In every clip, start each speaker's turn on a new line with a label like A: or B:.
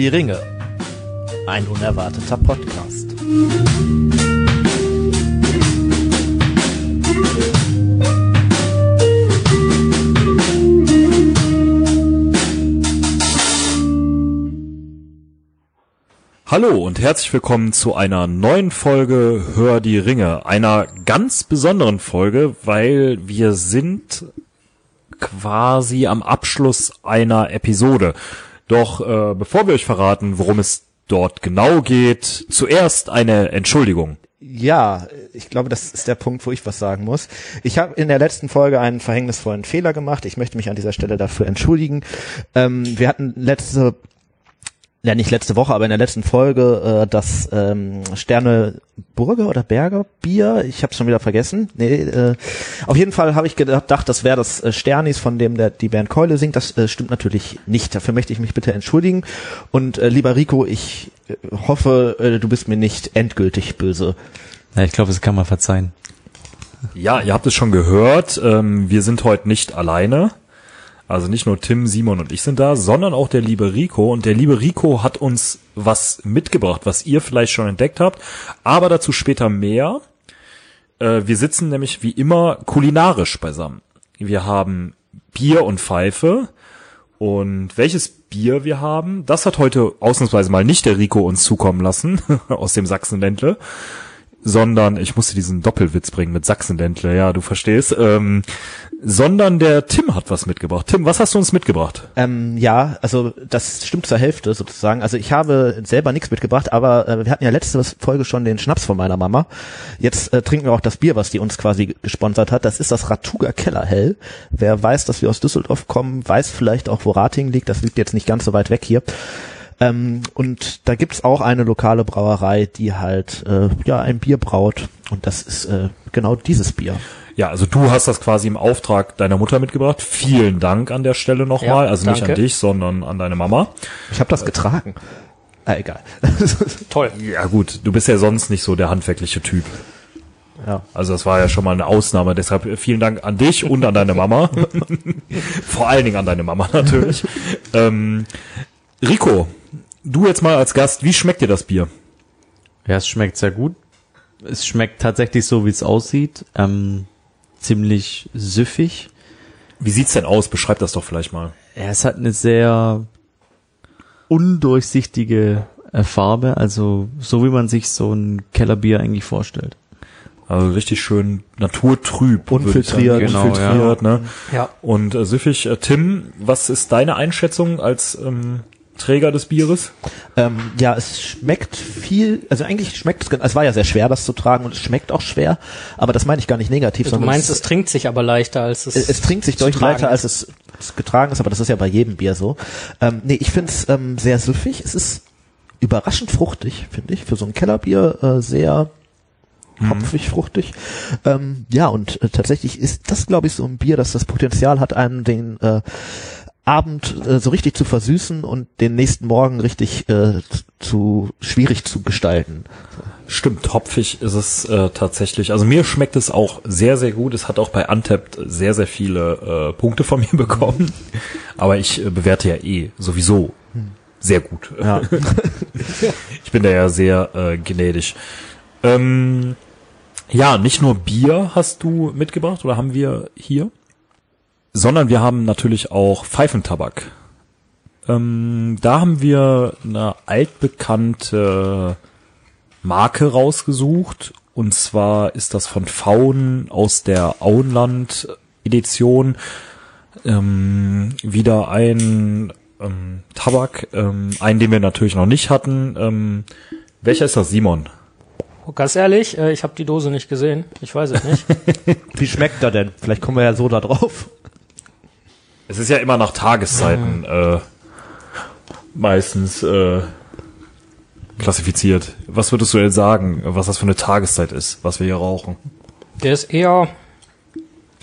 A: Die Ringe. Ein unerwarteter Podcast.
B: Hallo und herzlich willkommen zu einer neuen Folge Hör die Ringe. Einer ganz besonderen Folge, weil wir sind quasi am Abschluss einer Episode. Doch äh, bevor wir euch verraten, worum es dort genau geht, zuerst eine Entschuldigung.
A: Ja, ich glaube, das ist der Punkt, wo ich was sagen muss. Ich habe in der letzten Folge einen verhängnisvollen Fehler gemacht. Ich möchte mich an dieser Stelle dafür entschuldigen. Ähm, wir hatten letzte ja nicht letzte Woche, aber in der letzten Folge äh, das ähm, Sterne Burger oder Berger Bier, ich habe es schon wieder vergessen. Nee, äh, auf jeden Fall habe ich gedacht, das wäre das äh, Sternis, von dem der die Band Keule singt. Das äh, stimmt natürlich nicht. Dafür möchte ich mich bitte entschuldigen. Und äh, lieber Rico, ich äh, hoffe, äh, du bist mir nicht endgültig böse.
C: Ja, ich glaube, das kann man verzeihen.
B: Ja, ihr habt es schon gehört. Ähm, wir sind heute nicht alleine. Also nicht nur Tim, Simon und ich sind da, sondern auch der liebe Rico. Und der liebe Rico hat uns was mitgebracht, was ihr vielleicht schon entdeckt habt. Aber dazu später mehr. Äh, wir sitzen nämlich wie immer kulinarisch beisammen. Wir haben Bier und Pfeife. Und welches Bier wir haben, das hat heute ausnahmsweise mal nicht der Rico uns zukommen lassen aus dem Sachsenländle, sondern ich musste diesen Doppelwitz bringen mit Sachsenländle, ja, du verstehst, ähm, sondern der Tim hat was mitgebracht. Tim, was hast du uns mitgebracht?
A: Ähm, ja, also das stimmt zur Hälfte sozusagen. Also ich habe selber nichts mitgebracht, aber äh, wir hatten ja letzte Folge schon den Schnaps von meiner Mama. Jetzt äh, trinken wir auch das Bier, was die uns quasi gesponsert hat. Das ist das Ratuga Kellerhell. Wer weiß, dass wir aus Düsseldorf kommen, weiß vielleicht auch, wo Rating liegt. Das liegt jetzt nicht ganz so weit weg hier. Ähm, und da gibt's auch eine lokale Brauerei, die halt äh, ja ein Bier braut. Und das ist äh, genau dieses Bier.
B: Ja, also du hast das quasi im Auftrag deiner Mutter mitgebracht. Vielen Dank an der Stelle nochmal.
D: Ja,
B: also nicht
D: danke.
B: an dich, sondern an deine Mama.
A: Ich habe das getragen. Ah, egal.
D: Toll.
B: Ja gut, du bist ja sonst nicht so der handwerkliche Typ.
A: ja.
B: Also das war ja schon mal eine Ausnahme. Deshalb vielen Dank an dich und an deine Mama. Vor allen Dingen an deine Mama natürlich. ähm, Rico, du jetzt mal als Gast, wie schmeckt dir das Bier?
C: Ja, es schmeckt sehr gut. Es schmeckt tatsächlich so, wie es aussieht. Ähm, ziemlich süffig.
B: Wie sieht's denn aus? Beschreib das doch vielleicht mal.
C: Ja, es hat eine sehr undurchsichtige äh, Farbe, also so wie man sich so ein Kellerbier eigentlich vorstellt.
B: Also richtig schön naturtrüb.
A: Unfiltriert.
C: Genau,
B: Unfiltriert, ne?
D: Ja.
B: Und äh, süffig. Äh, Tim, was ist deine Einschätzung als ähm, Träger des Bieres?
A: Ähm, ja, es schmeckt viel, also eigentlich schmeckt es, es war ja sehr schwer, das zu tragen und es schmeckt auch schwer, aber das meine ich gar nicht negativ,
D: Du
A: sondern
D: meinst,
A: es,
D: es trinkt sich aber leichter, als es
A: es, es trinkt sich deutlich leichter, als es, es getragen ist, aber das ist ja bei jedem Bier so. Ähm, nee, ich finde es ähm, sehr süffig, es ist überraschend fruchtig, finde ich, für so ein Kellerbier äh, sehr hopfig, fruchtig. Ähm, ja, und äh, tatsächlich ist das, glaube ich, so ein Bier, das das Potenzial hat, einem den äh, Abend äh, so richtig zu versüßen und den nächsten Morgen richtig äh, zu schwierig zu gestalten.
B: Stimmt, hopfig ist es äh, tatsächlich. Also mir schmeckt es auch sehr, sehr gut. Es hat auch bei Untapped sehr, sehr viele äh, Punkte von mir bekommen. Aber ich äh, bewerte ja eh sowieso sehr gut.
A: Ja.
B: Ich bin da ja sehr äh, gnädig. Ähm, ja, nicht nur Bier hast du mitgebracht oder haben wir hier, sondern wir haben natürlich auch Pfeifentabak. Ähm, da haben wir eine altbekannte Marke rausgesucht. Und zwar ist das von Faun aus der Auenland Edition ähm, wieder ein ähm, Tabak, ähm, einen, den wir natürlich noch nicht hatten. Ähm, welcher ist das, Simon?
D: Ganz ehrlich, äh, ich habe die Dose nicht gesehen. Ich weiß es nicht.
A: Wie schmeckt er denn? Vielleicht kommen wir ja so da drauf.
B: Es ist ja immer nach Tageszeiten äh, meistens äh, klassifiziert. Was würdest du denn sagen, was das für eine Tageszeit ist, was wir hier rauchen?
D: Der ist eher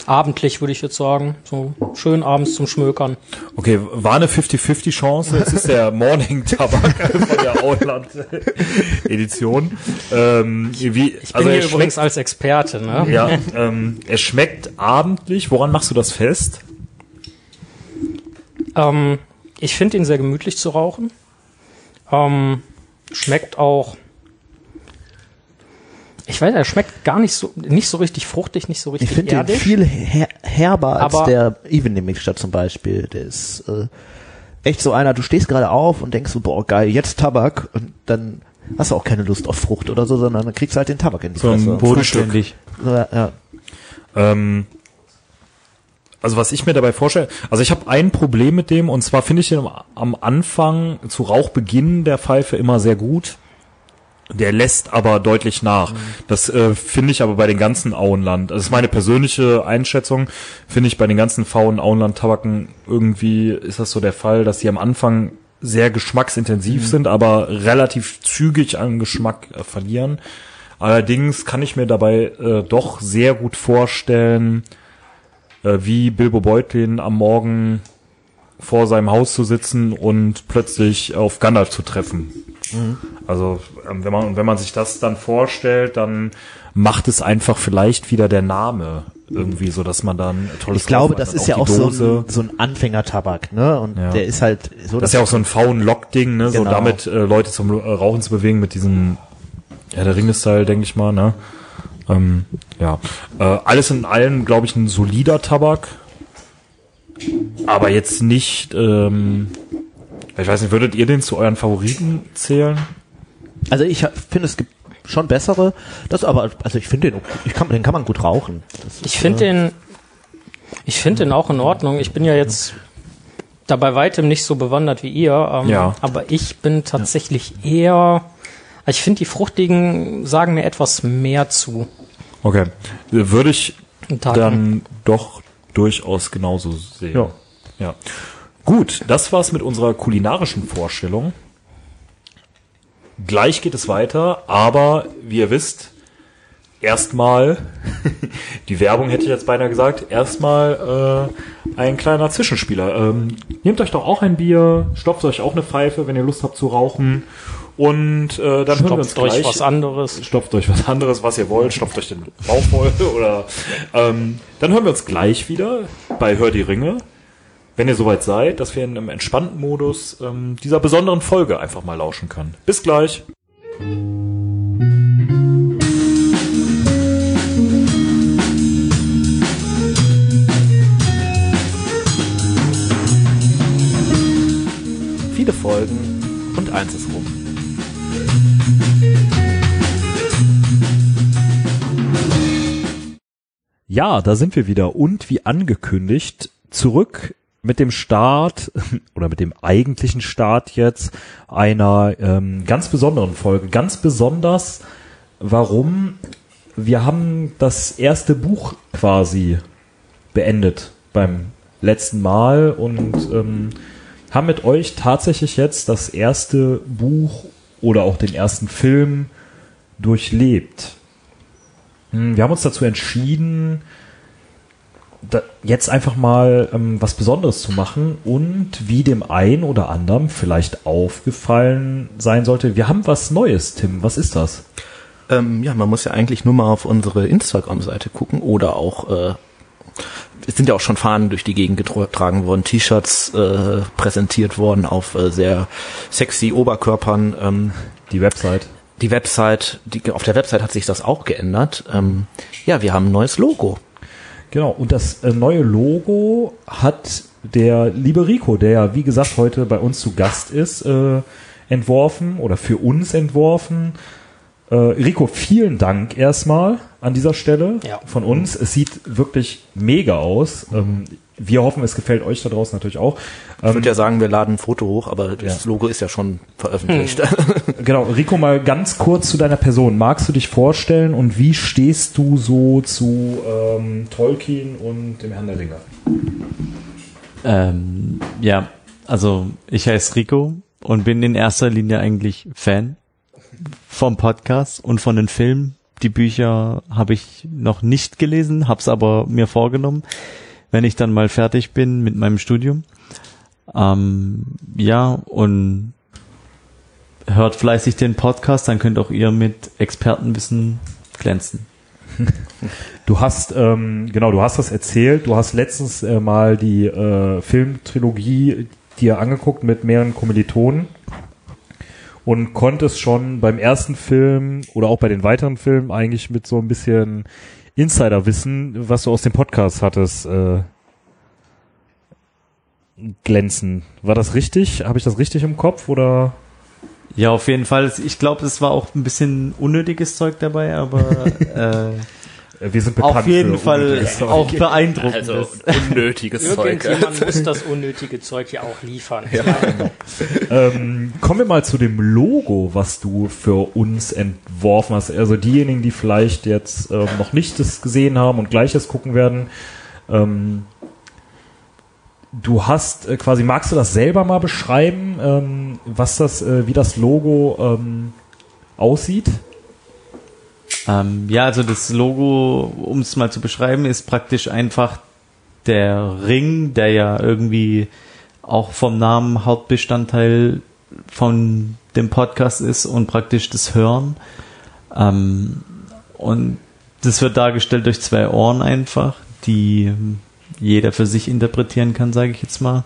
D: abendlich, würde ich jetzt sagen. So schön abends zum Schmökern.
B: Okay, war eine 50-50 Chance. Es ist der Morning Tabak von der Outland Edition. Ähm, wie,
D: Ich bin
B: also
D: hier
B: er
D: übrigens als Experte, ne?
B: ja, ähm, er schmeckt abendlich. Woran machst du das fest?
D: Ähm, ich finde ihn sehr gemütlich zu rauchen. Ähm, schmeckt auch. Ich weiß, er schmeckt gar nicht so, nicht so richtig fruchtig, nicht so richtig
A: Ich finde
D: erdig.
A: viel her herber als der Evening Mixture zum Beispiel. Der ist äh, echt so einer, du stehst gerade auf und denkst so, boah, geil, jetzt Tabak und dann hast du auch keine Lust auf Frucht oder so, sondern dann kriegst du halt den Tabak in die
B: So ein
A: Fresse.
C: Bodenständig.
A: Ja, ja.
B: Ähm, also was ich mir dabei vorstelle, also ich habe ein Problem mit dem und zwar finde ich den am, Anfang zu Rauchbeginn der Pfeife immer sehr gut. Der lässt aber deutlich nach. Das äh, finde ich aber bei den ganzen Auenland. Das ist meine persönliche Einschätzung. Finde ich bei den ganzen faulen Auenland-Tabaken irgendwie ist das so der Fall, dass die am Anfang sehr geschmacksintensiv sind, aber relativ zügig an Geschmack äh, verlieren. Allerdings kann ich mir dabei äh, doch sehr gut vorstellen, äh, wie Bilbo Beutlin am Morgen vor seinem Haus zu sitzen und plötzlich auf Gandalf zu treffen. Also ähm, wenn man wenn man sich das dann vorstellt, dann macht es einfach vielleicht wieder der Name irgendwie so, dass man dann tolles
A: Ich glaube, das ist ja auch so ein, so ein Anfängertabak, ne? Und
B: Ja.
A: der ist halt so,
B: Das ist ja auch so ein faulen Lock-Ding, ne? So
A: Genau.
B: damit äh, Leute zum äh, Rauchen zu bewegen mit diesem ja der Ringe-Style, denke ich mal, ne? Ähm, ja. Äh, alles in allem, glaube ich, ein solider Tabak. Aber jetzt nicht, ähm, ich weiß nicht, würdet ihr den zu euren Favoriten zählen?
A: Also ich finde, es gibt schon bessere. Das aber, also ich finde den, ich kann, den kann man gut rauchen. Das
D: Ich finde den, ich finde den auch in Ordnung. Ich bin ja jetzt da bei weitem nicht so bewandert wie ihr, ähm,
B: Ja.
D: aber ich bin tatsächlich eher, ich finde die fruchtigen sagen mir etwas mehr zu.
B: Okay. Würde ich dann doch durchaus genauso sehen.
A: Ja.
B: ja. Gut, das war's mit unserer kulinarischen Vorstellung. Gleich geht es weiter, aber wie ihr wisst, erstmal, die Werbung hätte ich jetzt beinahe gesagt, erstmal äh, ein kleiner Zwischenspieler. Ähm, nehmt euch doch auch ein Bier, stopft euch auch eine Pfeife, wenn ihr Lust habt zu rauchen. Und äh, dann hören wir uns
D: Stopft euch
B: gleich
D: was anderes.
B: stopft euch was anderes, was ihr wollt, stopft euch den Bauch voll oder ähm, dann hören wir uns gleich wieder bei Hör die Ringe, wenn ihr soweit seid, dass wir in einem entspannten Modus ähm, dieser besonderen Folge einfach mal lauschen können. Bis gleich.
A: viele Folgen und eins ist rum.
B: Ja, da sind wir wieder und wie angekündigt zurück mit dem Start oder mit dem eigentlichen Start jetzt einer ähm, ganz besonderen Folge. Ganz besonders, warum wir haben das erste Buch quasi beendet beim letzten Mal und ähm, haben mit euch tatsächlich jetzt das erste Buch oder auch den ersten Film durchlebt. Hm, Wir haben uns dazu entschieden, da jetzt einfach mal ähm, was Besonderes zu machen und wie dem einen oder anderen vielleicht aufgefallen sein sollte, wir haben was Neues, Tim. Was ist das?
A: Ähm, ja, man muss ja eigentlich nur mal auf unsere Instagram-Seite gucken oder auch, äh, es sind ja auch schon Fahnen durch die Gegend getragen worden, T-Shirts äh, präsentiert worden auf äh, sehr sexy Oberkörpern. Ähm,
B: Die Website.
A: Die Website, die, auf der Website hat sich das auch geändert. Ähm, ja, wir haben ein neues Logo.
B: Genau, und das äh, neue Logo hat der liebe Rico, der ja wie gesagt heute bei uns zu Gast ist, äh, entworfen oder für uns entworfen. Äh, Rico, vielen Dank erstmal an dieser Stelle
D: Ja.
B: von uns. Es sieht wirklich mega aus. Ähm, wir hoffen, es gefällt euch da draußen natürlich auch.
A: Ich
B: Ähm,
A: würde ja sagen, wir laden ein Foto hoch, aber das Logo ist ja schon veröffentlicht.
B: Genau, Rico, mal ganz kurz zu deiner Person. Magst du dich vorstellen und wie stehst du so zu ähm, Tolkien und dem Herrn der Ringe?
C: Ähm, ja, also ich heiße Rico und bin in erster Linie eigentlich Fan vom Podcast und von den Filmen. Die Bücher habe ich noch nicht gelesen, hab's aber mir vorgenommen, wenn ich dann mal fertig bin mit meinem Studium. Ähm, ja, und hört fleißig den Podcast, dann könnt auch ihr mit Expertenwissen glänzen.
B: Du hast, ähm, genau, du hast das erzählt. Du hast letztens äh, mal die äh, Filmtrilogie dir angeguckt mit mehreren Kommilitonen. und konntest schon beim ersten Film oder auch bei den weiteren Filmen eigentlich mit so ein bisschen Insiderwissen, was du aus dem Podcast hattest, äh, glänzen. War das richtig? Habe ich das richtig im Kopf oder?
C: Ja, auf jeden Fall. Ich glaube, es war auch ein bisschen unnötiges Zeug dabei, aber äh,
B: Wir sind bekannt
C: auf jeden
B: für
C: Fall auch beeindruckend.
A: Also unnötiges Zeug.
D: Irgendjemand muss das unnötige Zeug ja auch liefern.
B: Ähm, kommen wir mal zu dem Logo, was du für uns entworfen hast. Also diejenigen, die vielleicht jetzt ähm, noch nicht das gesehen haben und gleiches gucken werden. Ähm, du hast äh, quasi, magst du das selber mal beschreiben, ähm, was das, äh, wie das Logo ähm, aussieht?
C: Ähm, ja, also das Logo, um es mal zu beschreiben, ist praktisch einfach der Ring, der ja irgendwie auch vom Namen Hauptbestandteil von dem Podcast ist und praktisch das Hören. Ähm, und das wird dargestellt durch zwei Ohren einfach, die jeder für sich interpretieren kann, sage ich jetzt mal.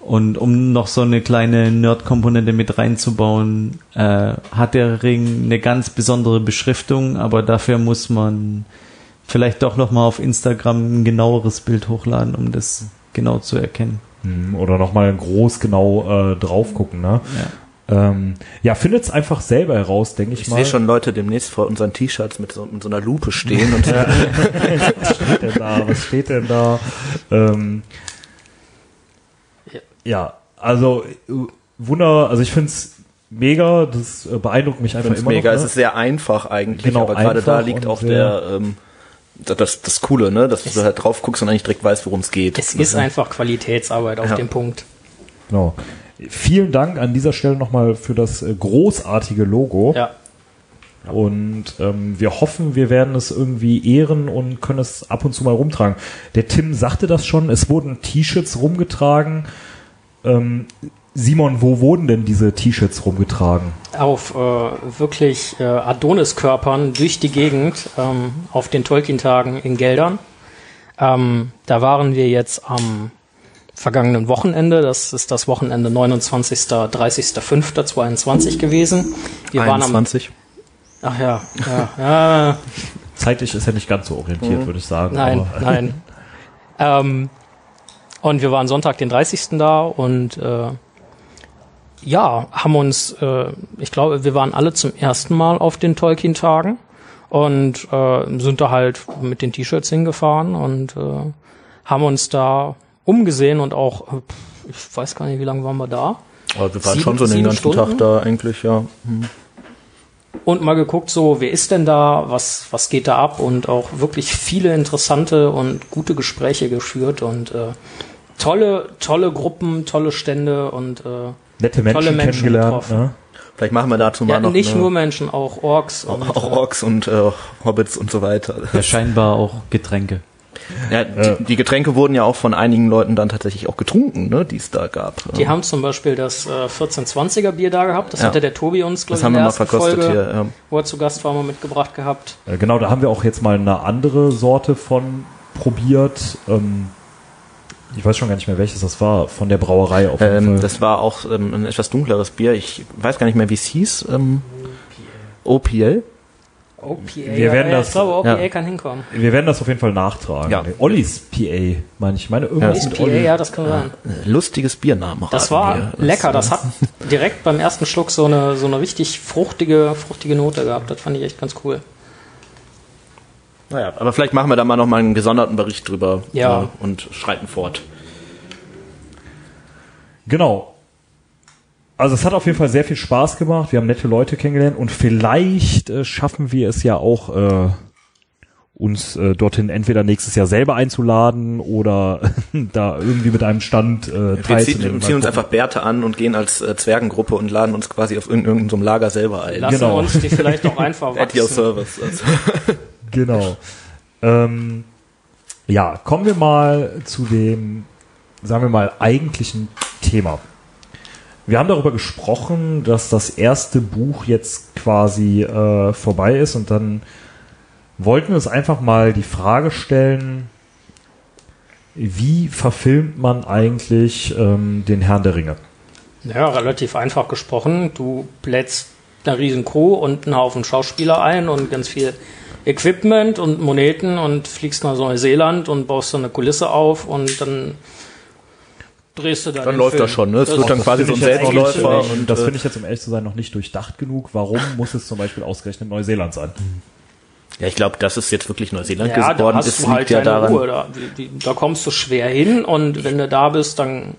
C: Und um noch so eine kleine Nerd-Komponente mit reinzubauen, äh, hat der Ring eine ganz besondere Beschriftung, aber dafür muss man vielleicht doch noch mal auf Instagram ein genaueres Bild hochladen, um das genau zu erkennen.
B: Hm, Oder nochmal groß genau äh, drauf gucken, ne? Ja, ähm, ja findet's einfach selber heraus, denke ich,
A: Ich
B: mal.
A: sehe schon Leute demnächst vor unseren T-Shirts mit so, mit so einer Lupe stehen und
B: was steht denn da? Was steht denn da? Ähm,
D: Ja.
B: also äh, Wunder, also ich find's mega, das äh, beeindruckt mich einfach
A: find's
B: immer
A: mega.
B: noch.
A: Es
B: ne?
A: ist sehr einfach eigentlich,
B: Genau,
A: aber gerade da liegt auch der ähm, das, das Coole, ne, dass du halt drauf guckst und eigentlich direkt weißt, worum es geht.
D: Es ist einfach Qualitätsarbeit auf
A: Ja.
D: dem Punkt.
B: Genau. Vielen Dank an dieser Stelle nochmal für das äh, großartige Logo.
D: Ja.
B: Und ähm, wir hoffen, wir werden es irgendwie ehren und können es ab und zu mal rumtragen. Der Tim sagte das schon, es wurden T-Shirts rumgetragen. Ähm, Simon, wo wurden denn diese T-Shirts rumgetragen?
D: Auf äh, wirklich äh, Adoniskörpern durch die Gegend ähm, auf den Tolkien-Tagen in Geldern. Ähm, da waren wir jetzt am vergangenen Wochenende. Das ist das Wochenende 29. 30.05.22 gewesen. Wir waren am
A: 21.
D: Ach ja, ja, ja.
B: Zeitlich ist er nicht ganz so orientiert, würde ich sagen.
D: Nein,
B: aber-
D: nein. ähm, und wir waren Sonntag, den 30. da und äh, ja, haben uns, äh, ich glaube, wir waren alle zum ersten Mal auf den Tolkien-Tagen und äh, sind da halt mit den T-Shirts hingefahren und äh, haben uns da umgesehen und auch, äh, ich weiß gar nicht, wie lange waren wir da?
A: Aber wir waren
D: Sieben-
A: schon so den ganzen
D: Stunden?
A: Tag da eigentlich, ja.
D: und mal geguckt, so, wer ist denn da, was, was geht da ab und auch wirklich viele interessante und gute Gespräche geführt und äh, tolle, tolle Gruppen, tolle Stände und äh,
B: Nette Menschen,
D: tolle Menschen
B: kennengelernt.
D: getroffen.
B: Ne?
A: Vielleicht machen wir dazu mal
D: ja,
A: noch
D: nicht
A: eine,
D: nur Menschen, auch Orks und
A: auch
D: äh,
A: Orks und äh, Hobbits und so weiter.
C: Ja, scheinbar auch Getränke.
A: Ja, die, die Getränke wurden ja auch von einigen Leuten dann tatsächlich auch getrunken, ne, die es da gab.
D: die haben zum Beispiel das äh, 1420er Bier da gehabt, das
A: Ja.
D: hatte der Tobi uns, glaube
A: das
D: ich,
A: haben
D: in
A: wir
D: der
A: mal
D: ersten
A: verkostet
D: Folge,
A: hier. Ja.
D: wo er zu Gast war, mal mitgebracht gehabt.
B: Genau, da haben wir auch jetzt mal eine andere Sorte von probiert. Ähm, ich weiß schon gar nicht mehr, welches das war, von der Brauerei auf jeden
A: Ähm,
B: Fall.
A: das war auch ähm, ein etwas dunkleres Bier. Ich weiß gar nicht mehr, wie es hieß. Ähm, OPL?
D: OPA,
B: Wir werden
D: ja,
B: das-
D: ich glaube, OPA
A: ja.
D: kann hinkommen.
B: Wir werden das auf jeden Fall nachtragen.
A: Ja.
B: Ollis PA, meine ich. Ich meine irgendwas mit
D: PA,
B: Olli.
D: ja, das kann sein.
A: Äh, Lustiges Biernamen.
D: Das war
A: wir.
D: lecker.
A: äh,
D: Das hat direkt beim ersten Schluck so eine, so eine richtig fruchtige, fruchtige Note gehabt. Das fand ich echt ganz cool.
A: Naja, aber vielleicht machen wir da mal noch mal einen gesonderten Bericht drüber
D: Ja.
A: äh, und schreiten fort.
B: Genau. Also es hat auf jeden Fall sehr viel Spaß gemacht. Wir haben nette Leute kennengelernt und vielleicht äh, schaffen wir es ja auch, äh, uns äh, dorthin entweder nächstes Jahr selber einzuladen oder da irgendwie mit einem Stand äh,
A: Wir ziehen,
B: teilzunehmen.
A: wir ziehen uns einfach Bärte an und gehen als äh, Zwergengruppe und laden uns quasi auf irgendeinem so einem Lager selber ein.
D: Lassen
B: Genau.
D: uns die vielleicht auch einfach
A: At your
D: wachsen.
A: service. Also.
B: Genau. Ähm, ja, kommen wir mal zu dem, sagen wir mal, eigentlichen Thema. Wir haben darüber gesprochen, dass das erste Buch jetzt quasi äh, vorbei ist und dann wollten wir uns einfach mal die Frage stellen, wie verfilmt man eigentlich ähm, den Herrn der Ringe?
D: Ja, relativ einfach gesprochen. Du blätst eine riesen Crew und einen Haufen Schauspieler ein und ganz viel Equipment und Moneten und fliegst nach Neuseeland und baust dann eine Kulisse auf und dann drehst du da
A: Dann
D: den
A: läuft
D: Film.
A: das schon, ne? Es
D: Das
A: wird dann
D: ist-
A: quasi so ein Selbstläufer und
B: das
A: äh,
B: finde ich jetzt um ehrlich zu sein noch nicht durchdacht genug. Warum muss es zum Beispiel ausgerechnet Neuseeland sein?
A: ja, ich glaube, dass es jetzt wirklich Neuseeland
D: Ja, da
A: geworden
D: hast
A: ist,
D: du halt
A: liegt ja daran.
D: Ruhe. Da, die, die, da kommst du schwer hin und wenn du da bist, dann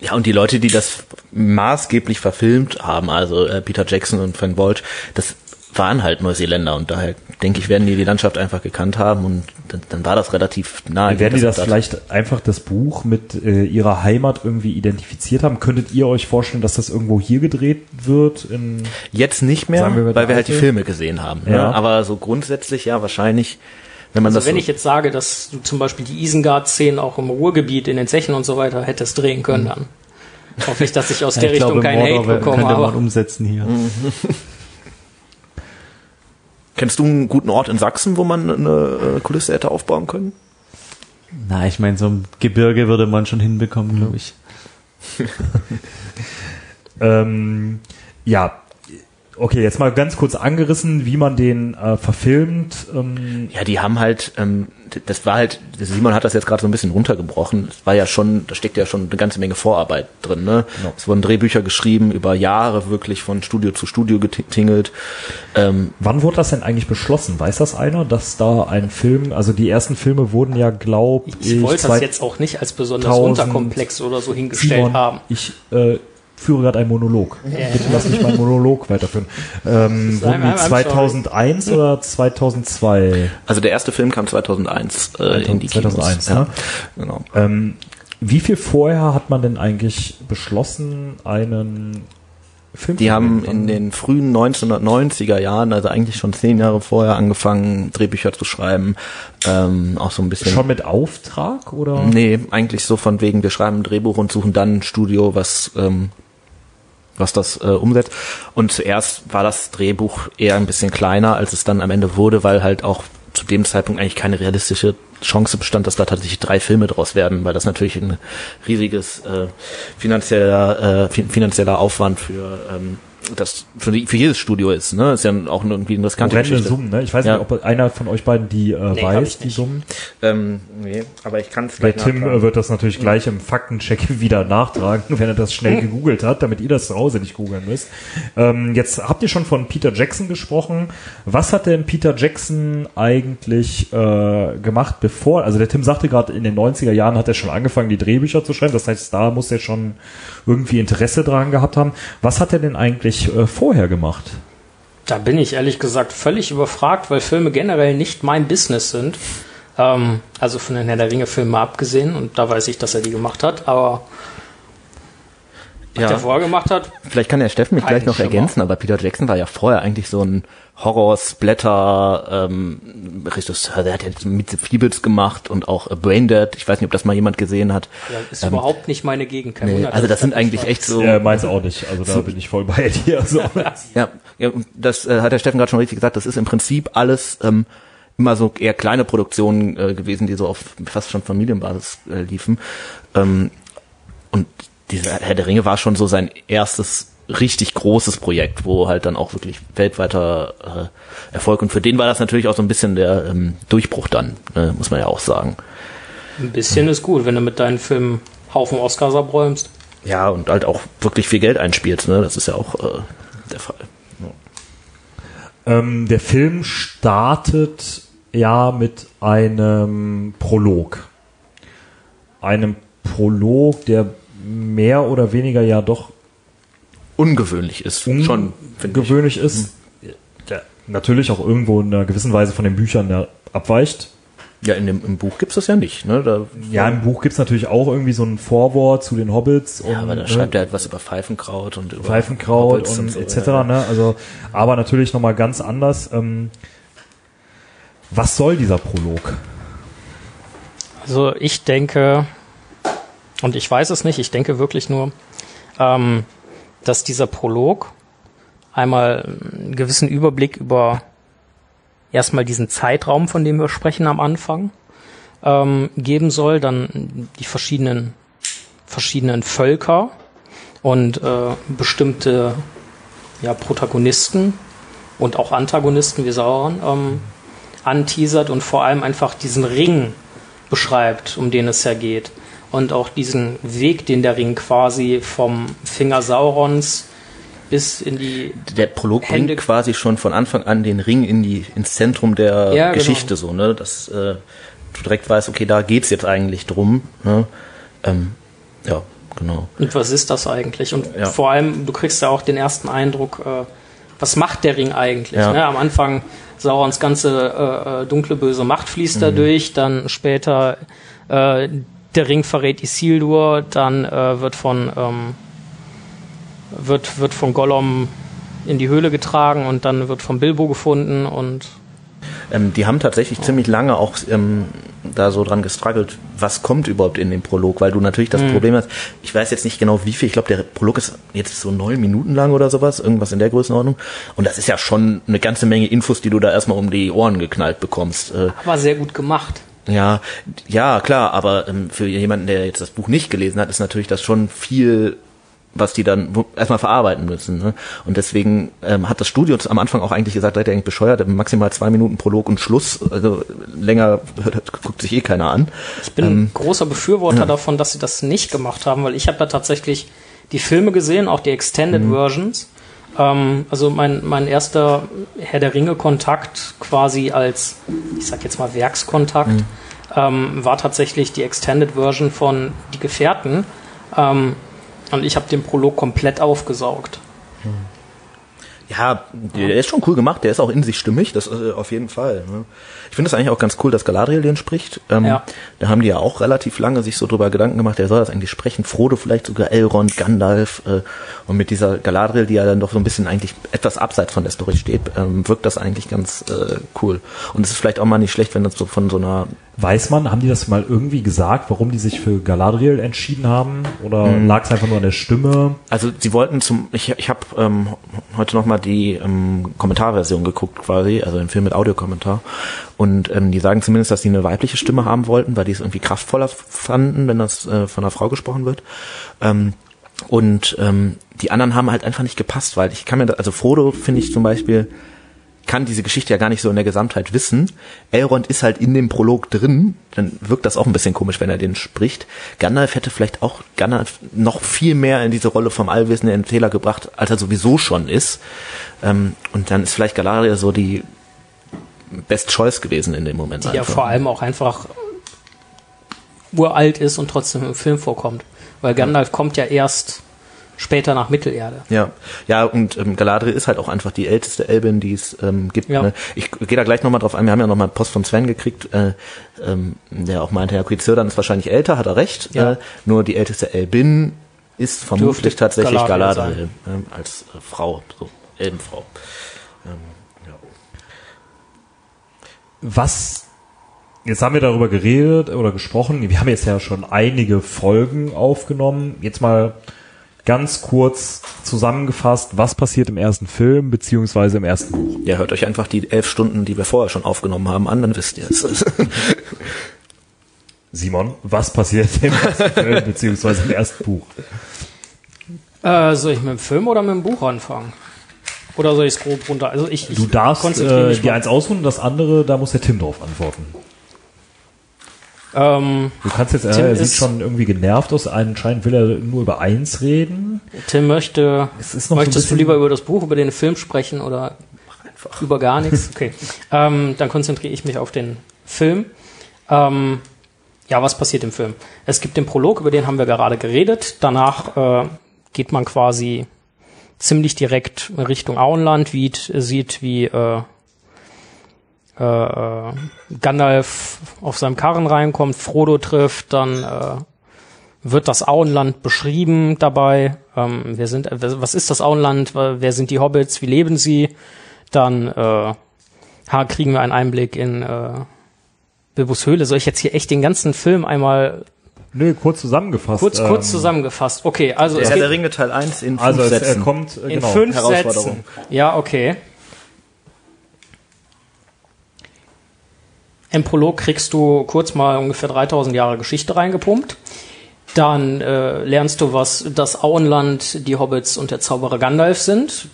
A: Ja, und die Leute, die das maßgeblich verfilmt haben, also äh, Peter Jackson und Frank Walsh, das waren halt Neuseeländer und daher denke ich, werden die die Landschaft einfach gekannt haben und dann, dann war das relativ nahe.
B: Werden die das vielleicht einfach das Buch mit äh, ihrer Heimat irgendwie identifiziert haben? Könntet ihr euch vorstellen, dass das irgendwo hier gedreht wird? In
A: Jetzt nicht mehr,
B: Sagen wir
A: weil wir halt die? Filme gesehen haben. Ne?
B: Ja.
A: Aber so grundsätzlich ja wahrscheinlich, wenn man
D: Also
A: das
D: wenn
A: so,
D: ich jetzt sage, dass du zum Beispiel die Isengard-Szenen auch im Ruhrgebiet, in den Zechen und so weiter hättest drehen können, dann hoffe ich, dass ich aus der
C: ich
D: Richtung
C: glaube,
D: keinen Hate bekomme.
C: könnte man
D: Aber
C: umsetzen hier.
A: kennst du einen guten Ort in Sachsen, wo man eine äh, Kulisse hätte aufbauen können?
C: Na, ich meine, so ein Gebirge würde man schon hinbekommen, glaube ich.
B: ähm, ja, okay, jetzt mal ganz kurz angerissen, wie man den äh, verfilmt. Ähm,
A: Ja, die haben halt, ähm, das war halt, Simon hat das jetzt gerade so ein bisschen runtergebrochen. Es war ja schon, da steckt ja schon eine ganze Menge Vorarbeit drin. Ne?
B: Genau.
A: Es wurden Drehbücher geschrieben, über Jahre wirklich von Studio zu Studio getingelt. Ähm,
B: wann wurde das denn eigentlich beschlossen? Weiß das einer, dass da ein Film, also die ersten Filme wurden ja, glaub ich,
D: ich wollte das jetzt auch nicht als besonders
B: 2000
D: unterkomplex oder so hingestellt
B: Simon,
D: haben.
B: Ich äh, führe gerade einen Monolog. Bitte lass mich meinen Monolog weiterführen. Ähm,
D: I'm- I'm
B: die
D: sorry.
B: 2001 oder 2002?
A: also der erste Film kam 2001 äh, in die
B: 2001,
A: Kinos.
B: ne?
A: Ja, genau.
B: Ähm, wie viel vorher hat man denn eigentlich beschlossen, einen Film
A: Die
B: zu
A: haben in den frühen 1990er Jahren, also eigentlich schon zehn Jahre vorher, angefangen, Drehbücher zu schreiben. Ähm, auch so ein bisschen.
B: schon mit Auftrag oder?
A: Nee, eigentlich so von wegen, wir schreiben ein Drehbuch und suchen dann ein Studio, was, ähm, was das äh, umsetzt. Und zuerst war das Drehbuch eher ein bisschen kleiner, als es dann am Ende wurde, weil halt auch zu dem Zeitpunkt eigentlich keine realistische Chance bestand, dass da tatsächlich drei Filme draus werden, weil das natürlich ein riesiges äh, finanzieller, äh, fin finanzieller Aufwand für ähm, das für, die, für jedes Studio ist. Ne, ist ja auch irgendwie eine riskante
B: Horrende
A: Geschichte.
B: Summen, ne? Ich weiß
A: Ja.
B: nicht, ob einer von euch beiden die äh,
D: Nee,
B: weiß, die. Summen.
A: Ähm, nee, aber ich kann es gleich
B: Tim
A: nachtragen.
B: wird das natürlich gleich im Faktencheck wieder nachtragen, wenn er das schnell gegoogelt hat, damit ihr das zu Hause nicht googeln müsst. Ähm, jetzt habt ihr schon von Peter Jackson gesprochen. Was hat denn Peter Jackson eigentlich äh, gemacht, bevor, also der Tim sagte gerade, in den 90er Jahren hat er schon angefangen, die Drehbücher zu schreiben. Das heißt, da muss er schon irgendwie Interesse dran gehabt haben. Was hat er denn eigentlich äh, vorher gemacht?
D: Da bin ich ehrlich gesagt völlig überfragt, weil Filme generell nicht mein Business sind. Ähm, also von den Herr der Ringe-Filmen abgesehen. Und da weiß ich, dass er die gemacht hat. Aber was
A: Ja.
D: der vorher gemacht hat,
A: Vielleicht kann der Steffen mich gleich noch
D: Schimmer.
A: ergänzen, aber Peter Jackson war ja vorher eigentlich so ein Horror-Splatter ähm, Regisseur. Der hat ja mit The Feebles gemacht und auch Braindead. Ich weiß nicht, ob das mal jemand gesehen hat.
D: ja, ist
A: Ähm,
D: überhaupt nicht meine Gegend. Kein
A: Nee,
D: Wunder,
A: also das sind eigentlich echt so.
B: Äh, meins auch nicht, also da bin ich voll bei dir. So.
A: Ja, ja und das äh, hat der Steffen gerade schon richtig gesagt. Das ist im Prinzip alles ähm, immer so eher kleine Produktionen äh, gewesen, die so auf fast schon Familienbasis äh, liefen. Ähm, und dieser Herr der Ringe war schon so sein erstes richtig großes Projekt, wo halt dann auch wirklich weltweiter äh, Erfolg und für den war das natürlich auch so ein bisschen der ähm, Durchbruch dann, äh, muss man ja auch sagen.
D: Ein bisschen ist gut, wenn du mit deinen Filmen Haufen Oscars abräumst.
A: Ja, und halt auch wirklich viel Geld einspielt, ne? Das ist ja auch äh, der Fall.
B: Ähm, der Film startet ja mit einem Prolog. Einem Prolog, der mehr oder weniger ja doch
A: Ungewöhnlich ist schon, finde ich.
B: ungewöhnlich ist. Der natürlich auch irgendwo in einer gewissen Weise von den Büchern ja abweicht.
A: Ja, in dem im Buch gibt's das ja nicht, ne? Da,
B: Ja, im Buch gibt's natürlich auch irgendwie so ein Vorwort zu den Hobbits.
A: ja, aber da
B: ne,
A: schreibt er halt was über Pfeifenkraut und über
B: Pfeifenkraut
A: Hobbits
B: und,
A: so,
B: etc.
A: ja.
B: Ne? Also, aber natürlich nochmal ganz anders. Ähm, was soll dieser Prolog?
D: Also ich denke, und ich weiß es nicht, ich denke wirklich nur, ähm, dass dieser Prolog einmal einen gewissen Überblick über erstmal diesen Zeitraum, von dem wir sprechen am Anfang, ähm, geben soll, dann die verschiedenen, verschiedenen Völker und äh, bestimmte ja, Protagonisten und auch Antagonisten wie Sauron ähm, anteasert und vor allem einfach diesen Ring beschreibt, um den es ja geht. Und auch diesen Weg, den der Ring quasi vom Finger Saurons bis in die
A: Der Prolog
D: Hände-
A: bringt quasi schon von Anfang an den Ring in die, ins Zentrum der
D: Ja, genau.
A: Geschichte, so, ne, dass äh, du direkt weißt, okay, da geht's jetzt eigentlich drum, ne? ähm, ja, genau.
D: Und was ist das eigentlich? Und
A: Ja.
D: vor allem, du kriegst ja auch den ersten Eindruck, äh, was macht der Ring eigentlich?
A: Ja.
D: Ne? Am Anfang Saurons ganze äh, äh, dunkle, böse Macht fließt da durch, dann später äh, der Ring verrät Isildur, dann äh, wird von ähm, wird, wird von Gollum in die Höhle getragen und dann wird von Bilbo gefunden und
A: Ähm, die haben tatsächlich ziemlich lange auch ähm, da so dran gestruggelt, was kommt überhaupt in den Prolog, weil du natürlich das Problem hast, ich weiß jetzt nicht genau wie viel, ich glaube der Prolog ist jetzt so neun Minuten lang oder sowas, irgendwas in der Größenordnung und das ist ja schon eine ganze Menge Infos, die du da erstmal um die Ohren geknallt bekommst. Äh,
D: war sehr gut gemacht.
A: Ja, ja, klar, aber ähm, für jemanden, der jetzt das Buch nicht gelesen hat, ist natürlich das schon viel, was die dann erstmal verarbeiten müssen. Ne? Und deswegen ähm, hat das Studio am Anfang auch eigentlich gesagt, seid ihr eigentlich bescheuert, maximal zwei Minuten Prolog und Schluss, also länger guckt sich eh keiner an.
D: Ich bin großer Befürworter davon, dass sie das nicht gemacht haben, weil ich habe da tatsächlich die Filme gesehen, auch die Extended Versions. Ähm, also mein, mein erster Herr der Ringe-Kontakt quasi als, ich sag jetzt mal Werkskontakt, ähm, war tatsächlich die Extended Version von Die Gefährten. Ähm, und ich habe den Prolog komplett aufgesaugt.
A: Ja, der ist schon cool gemacht, der ist auch in sich stimmig, das äh, auf jeden Fall. Ne? Ich finde es eigentlich auch ganz cool, dass Galadriel den spricht. Ähm,
D: Ja.
A: Da haben die ja auch relativ lange sich so drüber Gedanken gemacht, wer soll das eigentlich sprechen? Frodo vielleicht sogar, Elrond, Gandalf äh, und mit dieser Galadriel, die ja dann doch so ein bisschen eigentlich etwas abseits von der Story steht, ähm, wirkt das eigentlich ganz äh, cool. Und es ist vielleicht auch mal nicht schlecht, wenn das so von so einer
B: Weiß man, haben die das mal irgendwie gesagt, warum die sich für Galadriel entschieden haben? Oder
A: Mhm.
B: lag es einfach nur an der Stimme?
A: Also sie wollten zum, ich, ich habe ähm, heute nochmal die ähm, Kommentarversion geguckt quasi, also den Film mit Audiokommentar. Und ähm, die sagen zumindest, dass sie eine weibliche Stimme haben wollten, weil die es irgendwie kraftvoller fanden, wenn das äh, von einer Frau gesprochen wird. Ähm, und ähm, die anderen haben halt einfach nicht gepasst, weil ich kann mir, da, also Frodo finde ich zum Beispiel, kann diese Geschichte ja gar nicht so in der Gesamtheit wissen. Elrond ist halt in dem Prolog drin, dann wirkt das auch ein bisschen komisch, wenn er den spricht. Gandalf hätte vielleicht auch Gandalf noch viel mehr in diese Rolle vom allwissenden Erzähler gebracht, als er sowieso schon ist. Ähm, und dann ist vielleicht Galadriel so die Best Choice gewesen in dem Moment.
D: Die ja
A: einfach.
D: vor allem auch einfach uralt ist und trotzdem im Film vorkommt. Weil Gandalf kommt ja erst später nach Mittelerde.
A: Ja, ja, und ähm, Galadriel ist halt auch einfach die älteste Elbin, die es ähm, gibt.
D: Ja.
A: Ne? Ich gehe da gleich nochmal drauf ein. Wir haben ja nochmal Post vom Sven gekriegt, äh, ähm, der auch meinte, ja, Círdan ist wahrscheinlich älter, hat er recht.
D: Ja.
A: Äh, nur die älteste Elbin ist vermutlich
D: Dürfte
A: tatsächlich
D: Galadriel
A: Galadriel, ähm, als äh, Frau, so Elbenfrau. Ähm, ja.
B: Was, jetzt haben wir darüber geredet oder gesprochen, wir haben jetzt ja schon einige Folgen aufgenommen. Jetzt mal ganz kurz zusammengefasst, was passiert im ersten Film beziehungsweise im ersten Buch.
A: ja, hört euch einfach die elf Stunden, die wir vorher schon aufgenommen haben, an, dann wisst ihr es.
B: Simon, was passiert im ersten Film beziehungsweise im ersten Buch?
D: Äh, soll ich mit dem Film oder mit dem Buch anfangen? Oder soll ich es grob runter? Also ich, ich
B: Du darfst
D: konzentriere
B: äh, dir eins ausruhen, das andere, da muss der Tim drauf antworten.
D: Ähm,
B: Du kannst jetzt, äh,
D: Tim
B: er sieht schon irgendwie genervt aus, anscheinend will er nur über eins reden.
D: Tim möchte,
B: Es ist noch so
D: möchtest du lieber über das Buch, über den Film sprechen oder
A: einfach.
D: über gar nichts? Okay. ähm, dann konzentriere ich mich auf den Film. Ähm, ja, was passiert im Film? Es gibt den Prolog, über den haben wir gerade geredet. Danach äh, geht man quasi ziemlich direkt Richtung Auenland, wie, sieht, wie äh, äh, äh, Gandalf auf seinem Karren reinkommt, Frodo trifft, dann äh, wird das Auenland beschrieben dabei. Ähm, wer sind, äh, was ist das Auenland? Wer sind die Hobbits? Wie leben sie? Dann äh, ha, kriegen wir einen Einblick in äh, Bilbos Höhle. Soll ich jetzt hier echt den ganzen Film einmal
B: Nö, kurz zusammengefasst.
D: kurz, kurz
B: ähm,
D: zusammengefasst? Okay, also
A: Der
D: es
A: Herr
D: geht
A: der Ringe Teil 1 in fünf
B: Also es, er
A: Sätzen.
B: kommt, äh,
D: in
B: genau.
D: fünf
A: Herausforderung.
D: Sätzen. Ja, okay. Im Prolog kriegst du kurz mal ungefähr 3000 Jahre Geschichte reingepumpt. Dann äh, lernst du, was das Auenland, die Hobbits und der Zauberer Gandalf sind,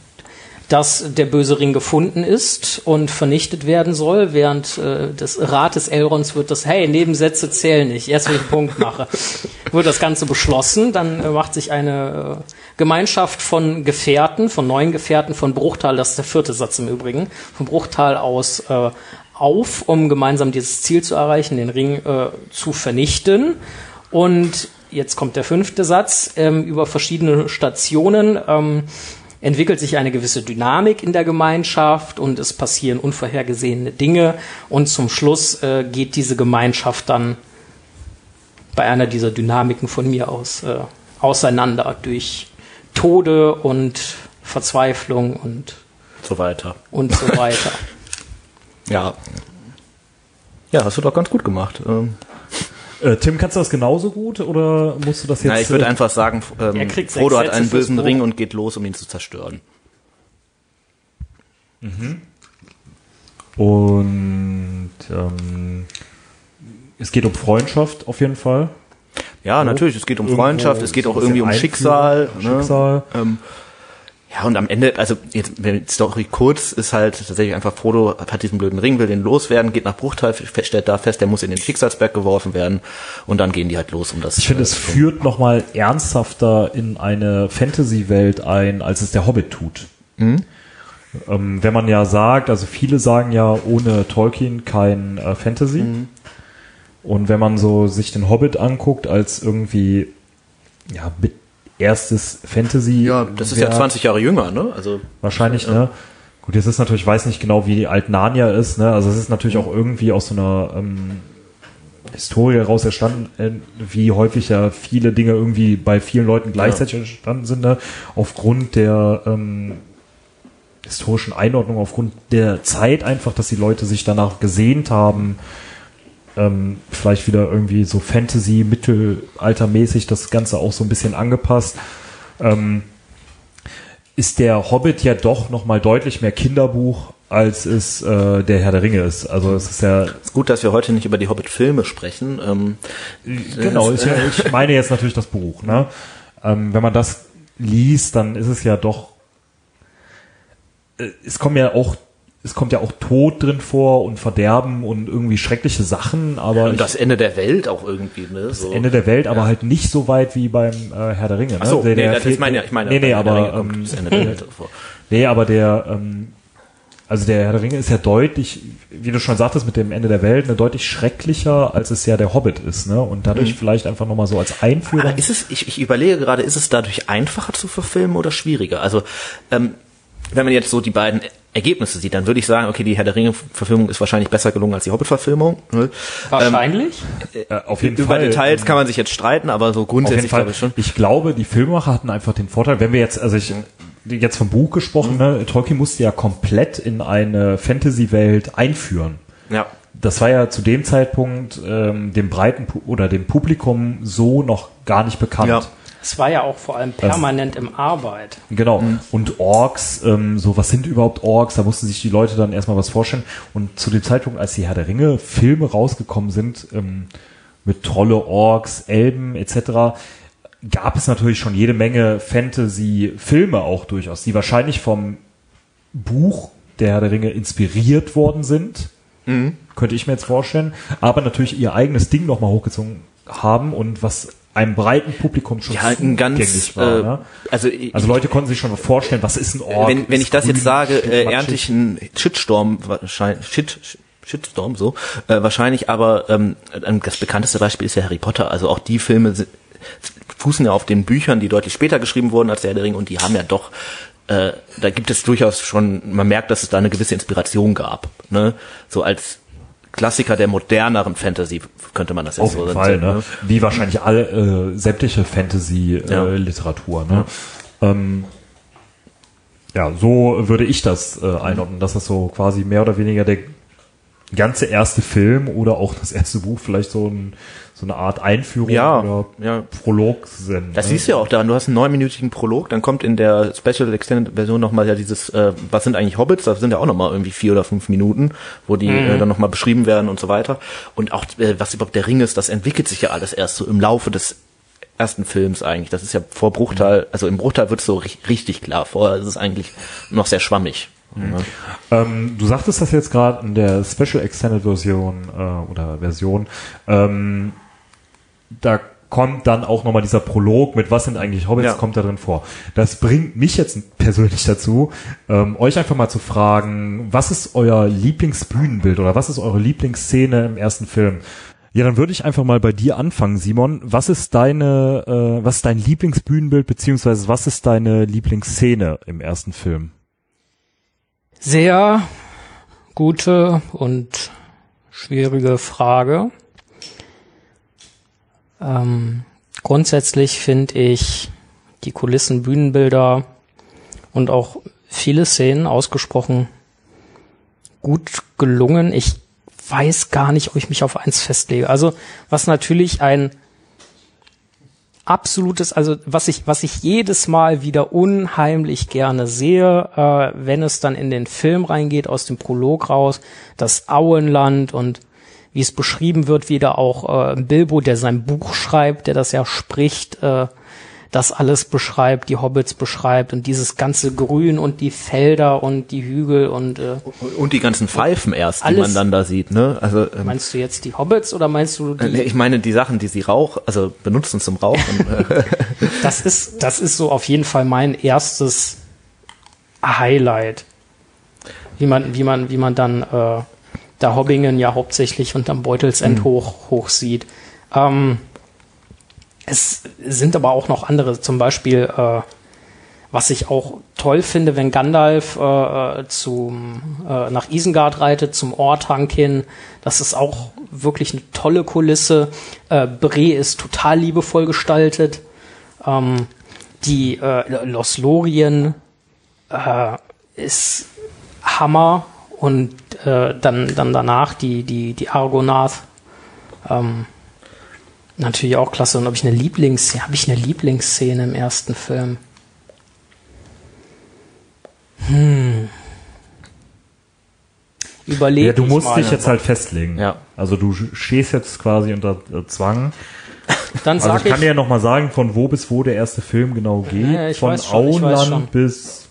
D: dass der böse Ring gefunden ist und vernichtet werden soll. Während äh, des Rates Elrons wird das, hey, Nebensätze zählen nicht, erst wenn ich einen Punkt mache, wird das Ganze beschlossen. Dann äh, macht sich eine äh, Gemeinschaft von Gefährten, von neuen Gefährten von Bruchtal, das ist der vierte Satz im Übrigen, von Bruchtal aus äh, auf, um gemeinsam dieses Ziel zu erreichen, den Ring äh, zu vernichten. Und jetzt kommt der fünfte Satz, ähm, über verschiedene Stationen ähm, entwickelt sich eine gewisse Dynamik in der Gemeinschaft und es passieren unvorhergesehene Dinge und zum Schluss äh, geht diese Gemeinschaft dann bei einer dieser Dynamiken von mir aus äh, auseinander durch Tode und Verzweiflung und
A: So weiter.
D: und so weiter.
A: Ja. Ja, hast du doch ganz gut gemacht. Ähm,
B: Äh, Tim, kannst du das genauso gut oder musst du das jetzt?
A: na, ich würde
B: äh,
A: einfach sagen, ähm, Frodo hat einen bösen. Ring und geht los, um ihn zu zerstören.
B: Und ähm, es geht um Freundschaft auf jeden Fall.
A: Ja, natürlich, es geht um
B: Irgendwo
A: Freundschaft, es geht auch irgendwie um
B: bisschen
A: Schicksal.
B: Einführung,
A: Ne?
B: Schicksal.
A: Ähm, ja, und am Ende, also jetzt, wenn die Story kurz ist halt tatsächlich einfach, Frodo hat diesen blöden Ring, will den loswerden, geht nach Bruchtal, stellt da fest, der muss in den Schicksalsberg geworfen werden und dann gehen die halt los, um das
B: Ich finde,
A: äh,
B: es führt nochmal ernsthafter in eine Fantasy-Welt ein, als es der Hobbit tut.
A: Mhm.
B: Ähm, wenn man ja sagt, also viele sagen ja, ohne Tolkien kein äh, Fantasy.
A: Mhm.
B: Und wenn man so sich den Hobbit anguckt als irgendwie, ja, mit erstes Fantasy.
A: Ja, das ist ja
B: Werk,
A: 20 Jahre jünger, ne? Also
B: Wahrscheinlich, ne? Gut, jetzt ist natürlich, ich weiß nicht genau, wie alt Narnia ist, ne? Also es ist natürlich auch irgendwie aus so einer ähm, Historie heraus entstanden, äh, wie häufig ja viele Dinge irgendwie bei vielen Leuten gleichzeitig entstanden sind, ne? Aufgrund der ähm, historischen Einordnung, aufgrund der Zeit einfach, dass die Leute sich danach gesehnt haben, ähm, vielleicht wieder irgendwie so Fantasy, Mittelaltermäßig das Ganze auch so ein bisschen angepasst. Ähm, ist der Hobbit ja doch noch mal deutlich mehr Kinderbuch, als es äh, der Herr der Ringe ist. Also es ist ja
A: ist gut, dass wir heute nicht über die Hobbit-Filme sprechen. Ähm,
B: genau. Ist ja, ich meine jetzt natürlich das Buch. Ne? Ähm, wenn man das liest, dann ist es ja doch. Äh, es kommen ja auch es kommt ja auch Tod drin vor und Verderben und irgendwie schreckliche Sachen, aber
A: und das Ende der Welt auch irgendwie, ne?
B: das
A: So.
B: Ende der Welt, aber halt nicht so weit wie beim äh, Herr der Ringe. Ne?
A: Ach so,
B: Der-
A: nee,
B: der
A: das ist meine, ich meine,
B: nee, nee, aber ähm,
A: das Ende der Welt vor.
B: Nee, aber der, ähm, also der Herr der Ringe ist ja deutlich, wie du schon sagtest, mit dem Ende der Welt, ne, deutlich schrecklicher, als es ja der Hobbit ist, ne? Und dadurch vielleicht einfach nochmal so als Einführung.
A: Aber ist es, ich, ich überlege gerade, ist es dadurch einfacher zu verfilmen oder schwieriger? Also, ähm, wenn man jetzt so die beiden Ergebnisse sieht, dann würde ich sagen, okay, die Herr der Ringe-Verfilmung ist wahrscheinlich besser gelungen als die Hobbit-Verfilmung. Ne?
D: Wahrscheinlich.
B: äh, auf jeden
A: Über
B: Fall.
A: Details kann man sich jetzt streiten, aber so grundsätzlich glaube ich schon.
B: Ich glaube, die Filmemacher hatten einfach den Vorteil, wenn wir jetzt, also ich, jetzt vom Buch gesprochen, ne, Tolkien musste ja komplett in eine Fantasy-Welt einführen.
A: Ja.
B: Das war ja zu dem Zeitpunkt ähm, dem breiten Pu oder dem Publikum so noch gar nicht bekannt.
A: Ja.
D: Es war ja auch vor allem permanent im Arbeit.
B: Genau.
A: Mhm.
B: Und Orks, ähm, so was sind überhaupt Orks? Da mussten sich die Leute dann erstmal was vorstellen. Und zu dem Zeitpunkt, als die Herr der Ringe Filme rausgekommen sind, ähm, mit Trolle, Orks, Elben etc., gab es natürlich schon jede Menge Fantasy-Filme auch durchaus, die wahrscheinlich vom Buch der Herr der Ringe inspiriert worden sind.
A: Mhm.
B: Könnte ich mir jetzt vorstellen. Aber natürlich ihr eigenes Ding nochmal hochgezogen haben und was einem breiten Publikum schon
A: Ja, ein ganz,
B: war.
A: äh,
B: ne?
A: also,
B: Also Leute konnten sich schon vorstellen, was ist ein Ork?
A: wenn, wenn ich das
B: grün,
A: jetzt sage, äh, ernte ich einen Shitstorm wahrscheinlich, Shit, Shitstorm so, äh, wahrscheinlich, aber ähm, das bekannteste Beispiel ist ja Harry Potter. Also auch die Filme fußen ja auf den Büchern, die deutlich später geschrieben wurden als der Herr der Ringe und die haben ja doch äh, da gibt es durchaus schon, man merkt, dass es da eine gewisse Inspiration gab. Ne? So als Klassiker der moderneren Fantasy könnte man das jetzt
B: Auf
A: so
B: jeden Fall,
A: sagen,
B: ne? Wie wahrscheinlich alle äh, sämtliche
A: Ja.
B: Fantasy-Literatur, ne? Ähm, ja, so würde ich das äh, einordnen, dass das so quasi mehr oder weniger der ganze erste Film oder auch das erste Buch vielleicht so, ein, so eine Art Einführung
A: Ja,
B: oder
A: ja.
B: Prolog sind.
A: Das
B: ne?
A: siehst du ja auch daran, du hast einen neunminütigen Prolog, dann kommt in der Special Extended Version nochmal ja dieses, äh, was sind eigentlich Hobbits, da sind ja auch nochmal irgendwie vier oder fünf Minuten, wo die äh, dann nochmal beschrieben werden und so weiter. Und auch, äh, was überhaupt der Ring ist, das entwickelt sich ja alles erst so im Laufe des ersten Films eigentlich. Das ist ja vor Bruchteil, also im Bruchteil wird es so ri- richtig klar. Vorher ist es eigentlich noch sehr schwammig. Ja.
B: Ähm, du sagtest das jetzt gerade in der Special Extended Version äh, oder Version. Ähm, da kommt dann auch nochmal dieser Prolog mit was sind eigentlich Hobbits,
A: Ja.
B: kommt da drin vor. Das bringt mich jetzt persönlich dazu, ähm, euch einfach mal zu fragen, was ist euer Lieblingsbühnenbild oder was ist eure Lieblingsszene im ersten Film? Ja, dann würde ich einfach mal bei dir anfangen, Simon. Was ist deine, äh, was ist dein Lieblingsbühnenbild beziehungsweise was ist deine Lieblingsszene im ersten Film?
D: Sehr gute und schwierige Frage. Ähm, grundsätzlich finde ich die Kulissen, Bühnenbilder und auch viele Szenen ausgesprochen gut gelungen. Ich weiß gar nicht, ob ich mich auf eins festlege. Also was natürlich ein absolutes, also was ich, was ich jedes Mal wieder unheimlich gerne sehe, äh, wenn es dann in den Film reingeht, aus dem Prolog raus, das Auenland und wie es beschrieben wird, wieder auch äh, Bilbo, der sein Buch schreibt, der das ja spricht, äh, das alles beschreibt, die Hobbits beschreibt und dieses ganze Grün und die Felder und die Hügel und äh,
A: Und die ganzen Pfeifen erst, die man dann da sieht. Ne? Also ähm,
D: meinst du jetzt die Hobbits oder meinst du
A: äh,
D: die,
A: ich meine die Sachen, die sie rauch, also benutzen zum Rauchen. äh,
D: das ist, das ist so auf jeden Fall mein erstes Highlight. Wie man, wie man, wie man dann äh, da Hobbingen ja hauptsächlich unterm Beutelsend hoch, hoch sieht. Ähm, es sind aber auch noch andere, zum Beispiel, äh, was ich auch toll finde, wenn Gandalf äh, äh, zum, äh, nach Isengard reitet, zum Orthanc hin. Das ist auch wirklich eine tolle Kulisse. Äh, Bre ist total liebevoll gestaltet. Ähm, die äh, Los Lorien äh, ist Hammer und äh, dann, dann danach die, die, die Argonath. Ähm, natürlich auch klasse. Und ob ich eine Lieblingsszene, habe ich eine Lieblingsszene im ersten Film? Hm. Überlege
B: Ja, du musst
D: mal.
B: dich jetzt halt festlegen.
A: Ja.
B: Also du stehst jetzt quasi unter äh, Zwang.
D: Dann
B: Also
D: sag
B: ich kann
D: ich,
B: dir ja noch mal sagen, von wo bis wo der erste Film genau geht.
D: Ja, ich
B: von
D: weiß schon.
B: Auenland bis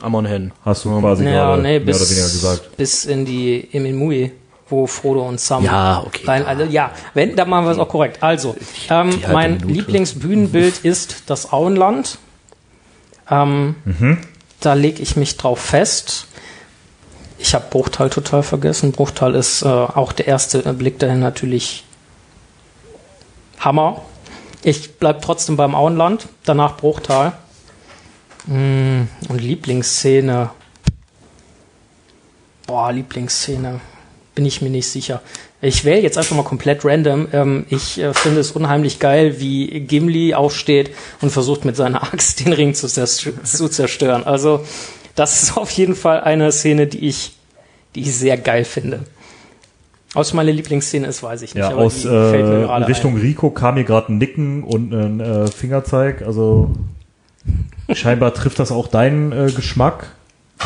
A: Amon Hen.
B: hast du quasi
D: ja,
B: gerade
D: nee,
B: mehr oder weniger
D: bis,
B: gesagt.
D: bis in die Eminmui, wo Frodo und Sam
A: Ja, okay.
D: rein, also, ja, wenn, dann machen wir es auch korrekt. Also, ähm, mein
A: Minute.
D: Lieblingsbühnenbild ist das Auenland. Ähm,
B: Mhm.
D: Da lege ich mich drauf fest. Ich habe Bruchtal total vergessen. Bruchtal ist äh, auch der erste Blick dahin natürlich Hammer. Ich bleib trotzdem beim Auenland, danach Bruchtal. Mm, und Lieblingsszene. Boah, Lieblingsszene. Bin ich mir nicht sicher. Ich wähle jetzt einfach mal komplett random. Ähm, ich äh, finde es unheimlich geil, wie Gimli aufsteht und versucht mit seiner Axt den Ring zu, zu zerstören. Also, das ist auf jeden Fall eine Szene, die ich, die ich sehr geil finde. Aus meine Lieblingsszene ist, weiß ich nicht.
B: Ja,
D: aber
B: aus
D: die fällt mir
B: äh, Richtung
D: ein.
B: Rico kam mir gerade ein Nicken und ein äh, Fingerzeig. Also scheinbar trifft das auch deinen äh, Geschmack.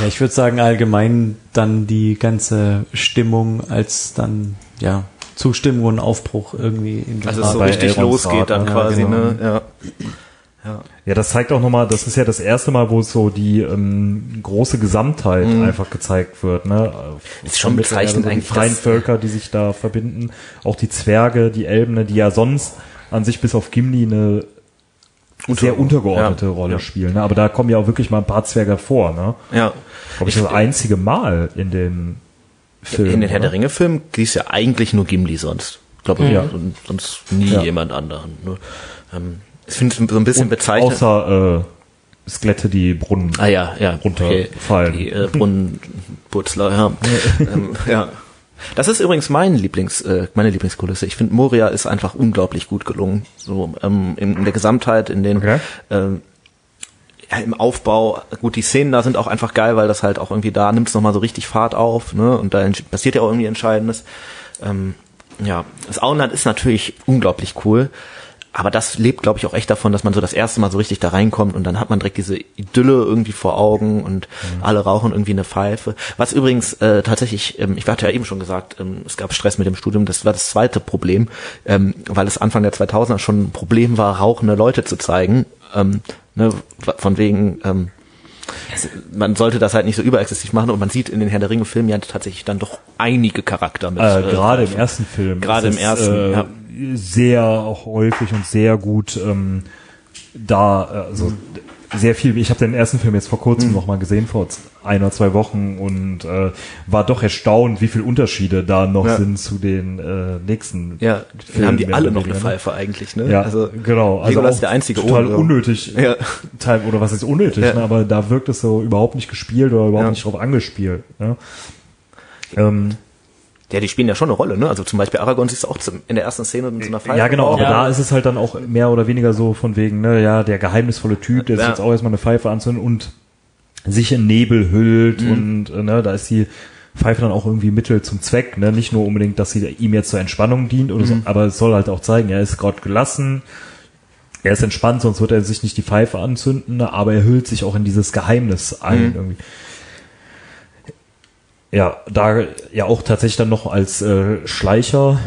C: Ja, ich würde sagen allgemein dann die ganze Stimmung als dann ja Zustimmung und Aufbruch irgendwie in
A: Also es so
B: bei
A: richtig
B: Elrons
A: losgeht dann
B: ja,
A: quasi,
B: genau.
A: ne? Ja. Ja.
B: Ja, das zeigt auch nochmal, das ist ja das erste Mal, wo so die ähm, große Gesamtheit einfach gezeigt wird. Ne?
A: Mhm. Ist schon
B: Mit,
A: bezeichnend
B: also die
A: eigentlich,
B: freien
A: dass-
B: Völker, die sich da verbinden. Auch die Zwerge, die Elben, ne, die ja sonst an sich bis auf Gimli eine sehr untergeordnete
A: Ja.
B: Rolle
A: Ja.
B: spielen. Ne? Aber da kommen ja auch wirklich mal ein paar Zwerge vor. Ne?
A: ja.
B: Glaube ich, das einzige Mal in den Filmen.
A: In den Herr der Ringe-Filmen ist ja eigentlich nur Gimli sonst. Ich glaube,
B: Ja.
A: sonst nie
B: Ja.
A: jemand anderen. Ne? Ähm, ich finde es so ein bisschen bezeichnend.
B: Außer äh, Skelette, die Brunnen.
A: Ah ja, ja.
B: runterfallen.
A: Die äh, Brunnenputzler, ja. ähm, ja. Das ist übrigens mein Lieblings, äh, meine Lieblingskulisse. Ich finde Moria ist einfach unglaublich gut gelungen. So ähm, in, in der Gesamtheit, in den
B: Okay.
A: ähm, ja, im Aufbau, gut, die Szenen da sind auch einfach geil, weil das halt auch irgendwie da nimmt es nochmal so richtig Fahrt auf, ne? Und da passiert ja auch irgendwie Entscheidendes. Ähm, ja, das Auenland ist natürlich unglaublich cool, aber das lebt, glaube ich, auch echt davon, dass man so das erste Mal so richtig da reinkommt und dann hat man direkt diese Idylle irgendwie vor Augen und mhm. alle rauchen irgendwie eine Pfeife. Was übrigens äh, tatsächlich, ähm, ich hatte ja eben schon gesagt, ähm, es gab Stress mit dem Studium, das war das zweite Problem, ähm, weil es Anfang der 2000er schon ein Problem war, rauchende Leute zu zeigen. Ähm, ne, von wegen, ähm, man sollte das halt nicht so überexzessiv machen und man sieht in den Herr der Ringe Filmen ja tatsächlich dann doch einige Charakter mit.
B: Äh, gerade im ersten Film.
A: Gerade im ersten,
B: äh, ja sehr häufig und sehr gut ähm, da, also sehr viel. Ich habe den ersten Film jetzt vor kurzem mhm. noch mal gesehen, vor ein oder zwei Wochen und äh, war doch erstaunt, wie viele Unterschiede da noch ja. sind zu den äh, nächsten.
A: Ja, Filmen, haben die alle noch eine Pfeife eigentlich, ne?
B: Ja, also genau. Also
A: Legolas ist der einzige
B: total ohne, unnötig.
A: Ja.
B: Teil, oder was ist unnötig? Ja. Ne? Aber da wirkt es so überhaupt nicht gespielt oder überhaupt
A: Ja.
B: nicht drauf angespielt. Ne? Ähm,
A: Ja, die spielen ja schon eine Rolle, ne? Also zum Beispiel Aragorn siehst du auch zum, in der ersten Szene mit so einer Pfeife.
B: Ja, genau, aber
D: Ja.
B: da ist es halt dann auch mehr oder weniger so von wegen, ne, ja, der geheimnisvolle Typ, der sich
A: Ja.
B: jetzt auch erstmal eine Pfeife anzündet und sich in Nebel hüllt
A: Mhm.
B: und äh, ne, da ist die Pfeife dann auch irgendwie Mittel zum Zweck, ne? Nicht nur unbedingt, dass sie ihm jetzt zur Entspannung dient oder so,
A: Mhm.
B: aber es soll halt auch zeigen, er ist gerade gelassen, er ist entspannt, sonst wird er sich nicht die Pfeife anzünden, ne, aber er hüllt sich auch in dieses Geheimnis ein
A: Mhm.
B: irgendwie. Ja, da ja auch tatsächlich dann noch als äh, Schleicher,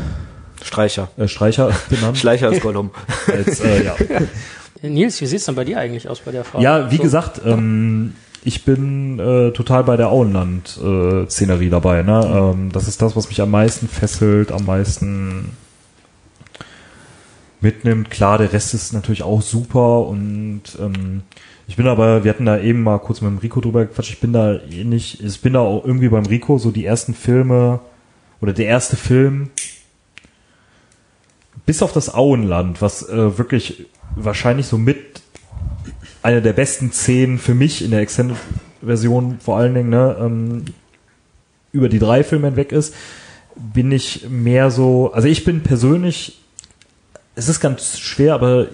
A: Streicher.
B: äh, Streicher benannt.
A: Schleicher ist Gollum.
B: als, äh, ja.
D: Nils, wie sieht's denn bei dir eigentlich aus bei der Frage?
B: ja, wie
D: So.
B: gesagt, ähm, ich bin äh, total bei der Auenland-Szenerie dabei. Ne? Ähm, das ist das, was mich am meisten fesselt, am meisten mitnimmt. Klar, der Rest ist natürlich auch super und ähm, ich bin aber, wir hatten da eben mal kurz mit dem Rico drüber gequatscht, ich bin da ähnlich, ich bin da auch irgendwie beim Rico, so die ersten Filme oder der erste Film, bis auf das Auenland, was äh, wirklich wahrscheinlich so mit eine der besten Szenen für mich in der Extended-Version vor allen Dingen, ne, ähm, über die drei Filme hinweg ist, bin ich mehr so, also ich bin persönlich, es ist ganz schwer, aber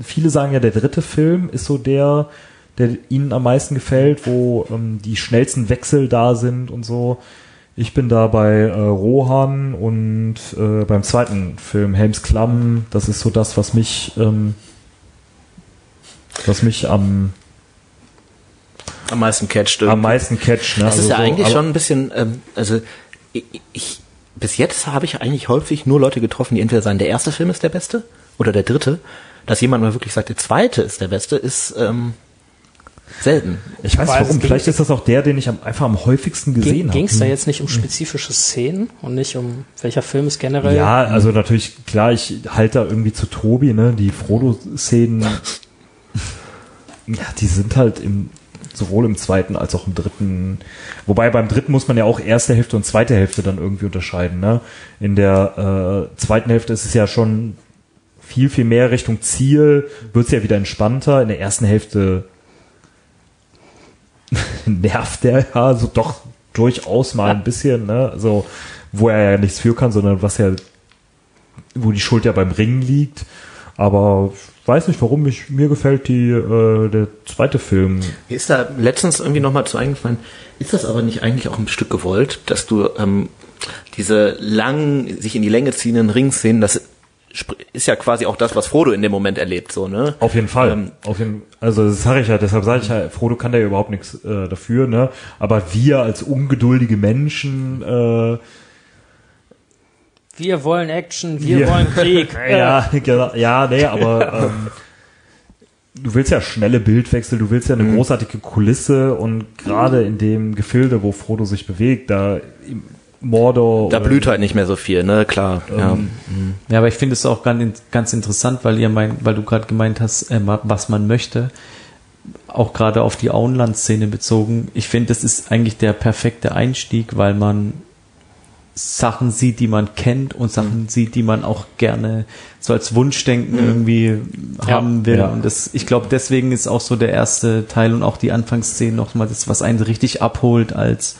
B: viele sagen ja, der dritte Film ist so der, der ihnen am meisten gefällt, wo ähm, die schnellsten Wechsel da sind und so. Ich bin da bei äh, Rohan und äh, beim zweiten Film Helms Klamm. Das ist so das, was mich, ähm, was mich am,
A: Am meisten catcht
B: am meisten catcht. Ne?
A: Das ist
B: Also
A: ja
B: so,
A: eigentlich schon ein bisschen, ähm, also ich, ich bis jetzt habe ich eigentlich häufig nur Leute getroffen, die entweder sagen, der erste Film ist der beste oder der dritte. Dass jemand mal wirklich sagt, der zweite ist der beste, ist ähm, selten.
B: Ich weiß
D: Weil
B: warum.
D: ging-
B: Vielleicht ist das auch der, den ich am, einfach am häufigsten gesehen
D: Ging
B: habe.
D: es da jetzt nicht um spezifische Szenen und nicht um welcher Film es generell?
B: Ja, also natürlich, klar, ich halte da irgendwie zu Tobi, ne? Die Frodo-Szenen, ja, die sind halt im, sowohl im zweiten als auch im dritten. Wobei beim dritten muss man ja auch erste Hälfte und zweite Hälfte dann irgendwie unterscheiden, ne? In der äh, zweiten Hälfte ist es ja schon viel, viel mehr Richtung Ziel, wird's ja wieder entspannter. In der ersten Hälfte nervt der ja so doch durchaus mal ein bisschen, ne? So, wo er ja nichts für kann, sondern was ja, wo die Schuld ja beim Ringen liegt. Aber ich weiß nicht, warum mich, mir gefällt die, äh, der zweite Film.
A: Mir ist da letztens irgendwie nochmal zu eingefallen, ist das aber nicht eigentlich auch ein Stück gewollt, dass du ähm, diese lang, sich in die Länge ziehenden Ringszenen, das ist ja quasi auch das, was Frodo in dem Moment erlebt, so, ne?
B: Auf jeden Fall.
A: Ähm,
B: Auf jeden, also das sage ich ja, deshalb sage ich ja, Frodo kann da ja überhaupt nichts äh, dafür, ne? Aber wir als ungeduldige Menschen, äh,
D: Wir wollen Action, wir
B: Wir-
D: wollen Krieg.
B: Ja, genau, ja, nee, aber ähm, du willst ja schnelle Bildwechsel, du willst ja eine
A: Mhm.
B: großartige Kulisse und gerade in dem Gefilde, wo Frodo sich bewegt, da Mordor
A: Da blüht halt nicht mehr so viel, ne? Klar. ja.
C: Ja, aber ich finde es auch ganz, ganz interessant, weil ihr mein, weil du gerade gemeint hast, äh, was man möchte. Auch gerade auf die Auenland-Szene bezogen. Ich finde, das ist eigentlich der perfekte Einstieg, weil man Sachen sieht, die man kennt und Sachen sieht, die man auch gerne so als Wunschdenken irgendwie haben will.
B: Ja.
C: Und das, ich glaube, deswegen ist auch so der erste Teil und auch die Anfangsszene nochmal das, was einen richtig abholt als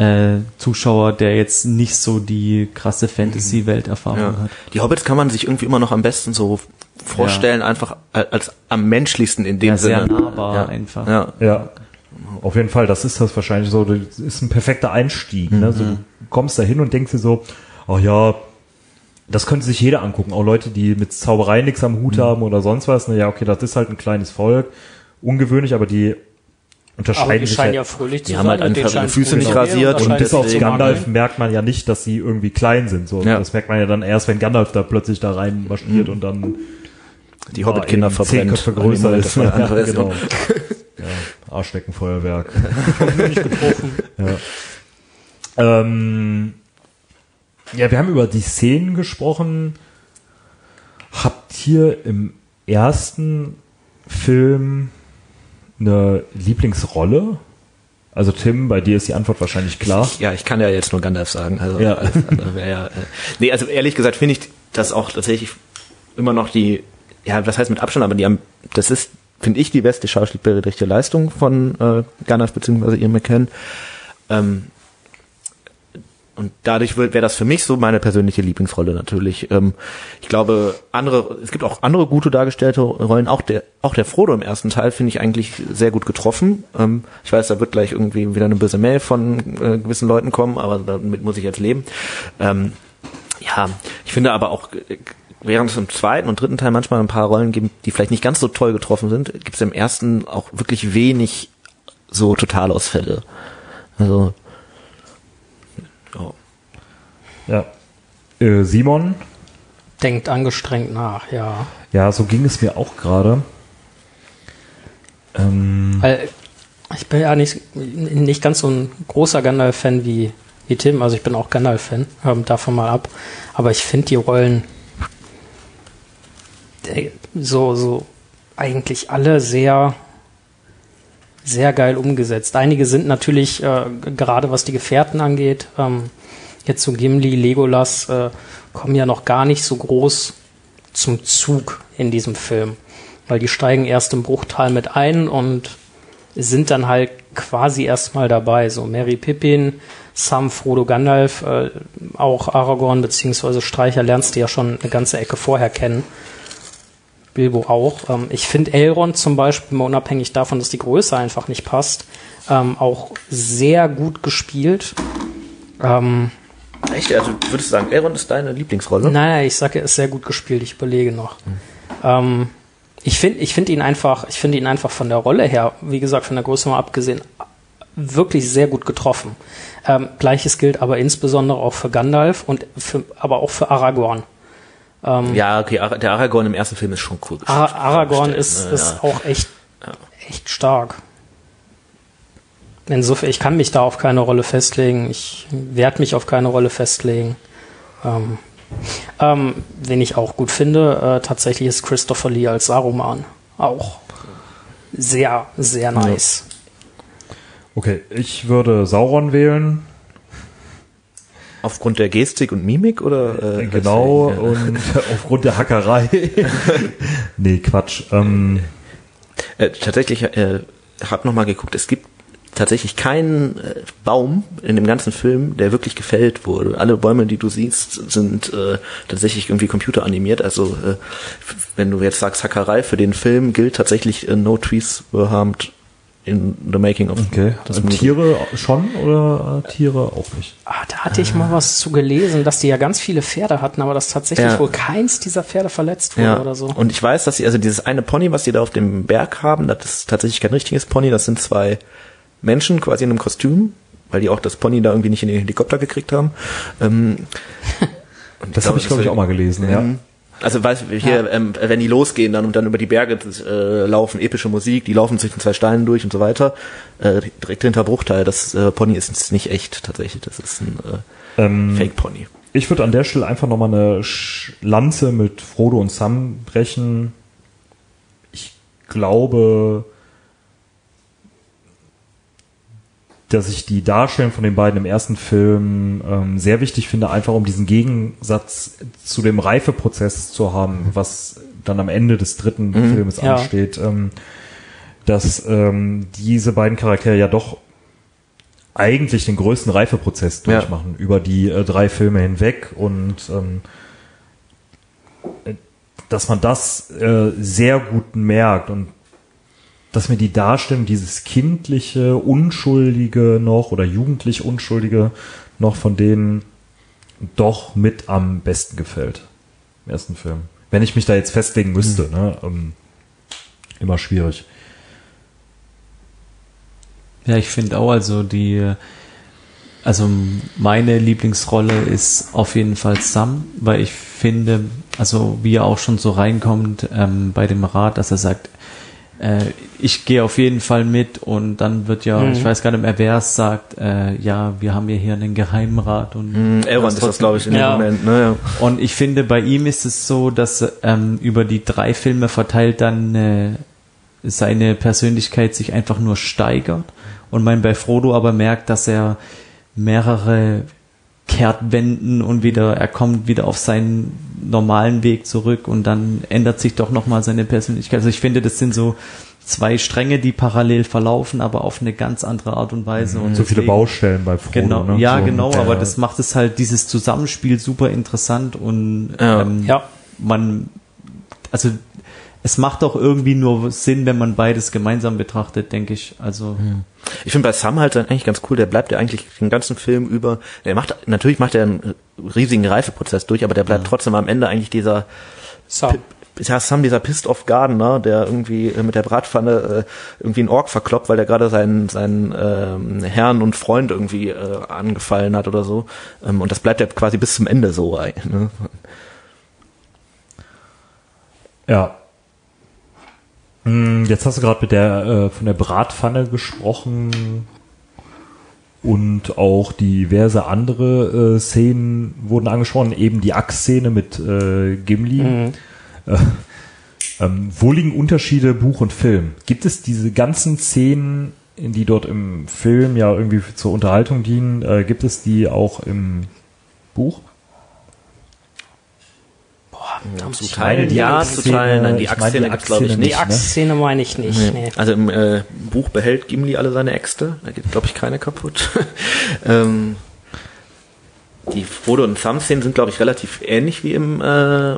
C: äh, Zuschauer, der jetzt nicht so die krasse Fantasy-Welterfahrung
A: Ja.
C: hat.
A: Die Hobbits kann man sich irgendwie immer noch am besten so vorstellen, einfach als am menschlichsten in dem
C: Ja, sehr
A: Sinne.
C: nahbar
A: ja.
C: einfach.
A: Ja.
B: Ja, auf jeden Fall, das ist das wahrscheinlich so, das ist ein perfekter Einstieg. Ne? So, du kommst da hin und denkst dir so, ach ja, das könnte sich jeder angucken, auch Leute, die mit Zauberei nichts am Hut haben oder sonst was. Na ja, okay, das ist halt ein kleines Volk, ungewöhnlich, aber die
D: Aber
B: unterscheiden
D: die
B: sich
D: scheinen
B: ja
D: ja fröhlich zu
A: Die haben
D: sein.
A: halt
D: und denen
A: einfach ihre Füße nicht rasiert
D: und
B: bis auf Gandalf merkt man ja nicht, dass sie irgendwie klein sind. So,
A: Ja.
B: das merkt man ja dann erst, wenn Gandalf da plötzlich da rein marschiert und dann
A: Die Hobbit-Kinder
B: zehn
A: verbrennt.
B: Köpfe größer ist.
A: Ja, genau.
B: genau. ja, Arschdeckenfeuerwerk. ja. Ähm, ja, wir haben über die Szenen gesprochen. Habt ihr im ersten Film eine Lieblingsrolle? Also Tim, bei dir ist die Antwort wahrscheinlich klar.
A: Ja, ich kann ja jetzt nur Gandalf sagen. Also
B: Ja.
A: alles andere wäre ja. Äh, nee, also ehrlich gesagt finde ich das auch tatsächlich immer noch die, ja, was heißt mit Abstand, aber die am, das ist, finde ich, die beste schauspielerische Leistung von äh, Gandalf bzw. Ian McKellen. Ähm, und dadurch wäre das für mich so meine persönliche Lieblingsrolle natürlich. Ähm, ich glaube, andere, es gibt auch andere gute dargestellte Rollen. Auch der, auch der Frodo im ersten Teil finde ich eigentlich sehr gut getroffen. Ähm, ich weiß, da wird gleich irgendwie wieder eine böse Mail von äh, gewissen Leuten kommen, aber damit muss ich jetzt leben. Ähm, ja, ich finde aber auch, äh, während es im zweiten und dritten Teil manchmal ein paar Rollen gibt, die vielleicht nicht ganz so toll getroffen sind, gibt es im ersten auch wirklich wenig so Totalausfälle. Also, ja.
B: Ja. Äh, Simon,
D: Denkt angestrengt nach, ja.
B: ja, so ging es mir auch gerade. Ähm,
D: Weil ich bin ja nicht, nicht ganz so ein großer Gandalf-Fan wie, wie Tim. Also ich bin auch Gandalf-Fan, ähm, davon mal ab. Aber ich finde die Rollen äh, so, so eigentlich alle sehr, sehr geil umgesetzt. Einige sind natürlich, äh, gerade was die Gefährten angeht, ähm, jetzt so Gimli, Legolas, äh, kommen ja noch gar nicht so groß zum Zug in diesem Film. Weil die steigen erst im Bruchteil mit ein und sind dann halt quasi erstmal dabei. So Mary Pippin, Sam, Frodo, Gandalf, äh, auch Aragorn beziehungsweise Streicher lernst du ja schon eine ganze Ecke vorher kennen. Bilbo auch. Ähm, ich finde Elrond zum Beispiel, mal unabhängig davon, dass die Größe einfach nicht passt, ähm, auch sehr gut gespielt. Ähm,
A: Echt? Also würdest du sagen, Elrond ist deine Lieblingsrolle?
D: Nein, ich sage, er ist sehr gut gespielt. Ich überlege noch. Ähm, ich finde, ich finde ihn einfach, ich finde ihn einfach von der Rolle her, wie gesagt, von der Größe mal abgesehen, wirklich sehr gut getroffen. Ähm, Gleiches gilt aber insbesondere auch für Gandalf und für, aber auch für Aragorn.
A: Ja, okay, Ar- der Aragorn im ersten Film ist schon cool.
D: Ara Aragorn ist, ist
A: ja.
D: auch echt, echt stark. Insofern, ich kann mich da auf keine Rolle festlegen. Ich werde mich auf keine Rolle festlegen. Ähm, ähm, wen ich auch gut finde, äh, tatsächlich ist Christopher Lee als Saruman auch sehr, sehr nice.
B: okay, ich würde Sauron wählen.
A: Aufgrund der Gestik und Mimik oder? Äh,
B: genau,
A: deswegen,
B: und aufgrund der Hackerei. nee, Quatsch. Ähm,
A: äh, äh, tatsächlich, äh, hab noch mal geguckt. Es gibt tatsächlich keinen äh, Baum in dem ganzen Film, der wirklich gefällt wurde. Alle Bäume, die du siehst, sind äh, tatsächlich irgendwie computeranimiert. Also äh, wenn du jetzt sagst Hackerei für den Film, gilt tatsächlich äh, No Trees Were Harmed in the Making of
B: okay,
A: das
B: also. Tiere schon oder äh, Tiere auch nicht?
D: Ah, da hatte ich mal was zu gelesen, dass die ja ganz viele Pferde hatten, aber dass tatsächlich
A: Ja.
D: wohl keins dieser Pferde verletzt wurde
A: Ja,
D: oder so.
A: und ich weiß, dass sie, also dieses eine Pony, was die da auf dem Berg haben, das ist tatsächlich kein richtiges Pony, das sind zwei Menschen quasi in einem Kostüm, weil die auch das Pony da irgendwie nicht in den Helikopter gekriegt haben. Ähm, und
B: Das habe ich, glaube ich, auch mal gelesen, ja.
A: Also weiß hier, ähm, wenn die losgehen dann und dann über die Berge äh, laufen, epische Musik, die laufen zwischen zwei Steinen durch und so weiter. Äh, direkt hinter Bruchteil, das äh, Pony ist nicht echt tatsächlich, das ist ein äh,
B: Ähm,
A: Fake Pony.
B: Ich würde an der Stelle einfach nochmal eine Sch- Lanze mit Frodo und Sam brechen. Ich glaube, dass ich die Darstellung von den beiden im ersten Film ähm, sehr wichtig finde, einfach um diesen Gegensatz zu dem Reifeprozess zu haben, was dann am Ende des dritten Filmes
D: Ja.
B: ansteht, ähm, dass ähm, diese beiden Charaktere ja doch eigentlich den größten Reifeprozess
A: Ja.
B: durchmachen über die äh, drei Filme hinweg und ähm, äh, dass man das äh, sehr gut merkt und dass mir die Darstellung dieses kindliche, unschuldige noch oder jugendlich unschuldige noch von denen doch mit am besten gefällt. Im ersten Film. Wenn ich mich da jetzt festlegen müsste, ne? Ähm, immer schwierig.
C: Ja, ich finde auch, also die, also meine Lieblingsrolle ist auf jeden Fall Sam, weil ich finde, also wie er auch schon so reinkommt ähm, bei dem Rat, dass er sagt, äh, ich gehe auf jeden Fall mit und dann wird ja,
D: Mhm.
C: ich weiß gar nicht mehr, wer es sagt, äh, ja, wir haben ja hier einen Geheimrat und
A: Mhm, Elrond ist das, glaube ich, in
D: Ja.
A: dem Moment. Ne? Ja.
C: Und ich finde, bei ihm ist es so, dass ähm, über die drei Filme verteilt dann äh, seine Persönlichkeit sich einfach nur steigert. Und man bei Frodo aber merkt, dass er mehrere Kehrtwenden und wieder, er kommt wieder auf seinen normalen Weg zurück und dann ändert sich doch nochmal seine Persönlichkeit. Also ich finde, das sind so zwei Stränge, die parallel verlaufen, aber auf eine ganz andere Art und Weise. Und
B: So viele Baustellen bei Frodo.
C: Genau,
B: ne?
C: ja,
B: so,
C: genau,
B: ja,
C: aber das macht es halt dieses Zusammenspiel super interessant und
A: Ja.
C: ähm,
D: Ja.
C: man, also es macht auch irgendwie nur Sinn, wenn man beides gemeinsam betrachtet, denke ich. Also
A: Ich finde bei Sam halt dann eigentlich ganz cool, der bleibt ja eigentlich den ganzen Film über, der macht, natürlich macht er einen riesigen Reifeprozess durch, aber der bleibt trotzdem am Ende eigentlich dieser,
D: So.
A: ja, Sam, dieser Pissed Off Gardener, der irgendwie äh, mit der Bratpfanne äh, irgendwie einen Ork verkloppt, weil der gerade seinen, seinen ähm, Herrn und Freund irgendwie äh, angefallen hat oder so. Ähm, und das bleibt ja quasi bis zum Ende so. Ne?
B: Ja. Hm, Jetzt hast du gerade mit der äh, von der Bratpfanne gesprochen und auch diverse andere äh, Szenen wurden angesprochen, eben die Axtszene mit äh, Gimli.
D: Mhm.
B: Äh, ähm, wo liegen Unterschiede Buch und Film? Gibt es diese ganzen Szenen, die dort im Film ja irgendwie zur Unterhaltung dienen, äh, gibt es die auch im Buch?
A: Ja, zu
B: meine,
A: teilen,
B: die
A: ja, zu teilen. Nein, die Axtszene gibt's glaube ich
B: Axtszene
D: Die
A: nicht.
B: ne?
D: Axtszene meine ich nicht.
A: Nee.
D: Nee.
A: Also im äh, Buch behält Gimli alle seine Äxte. Da geht, glaube ich, keine kaputt. ähm, die Frodo und Sam-Szenen sind, glaube ich, relativ ähnlich wie im, äh,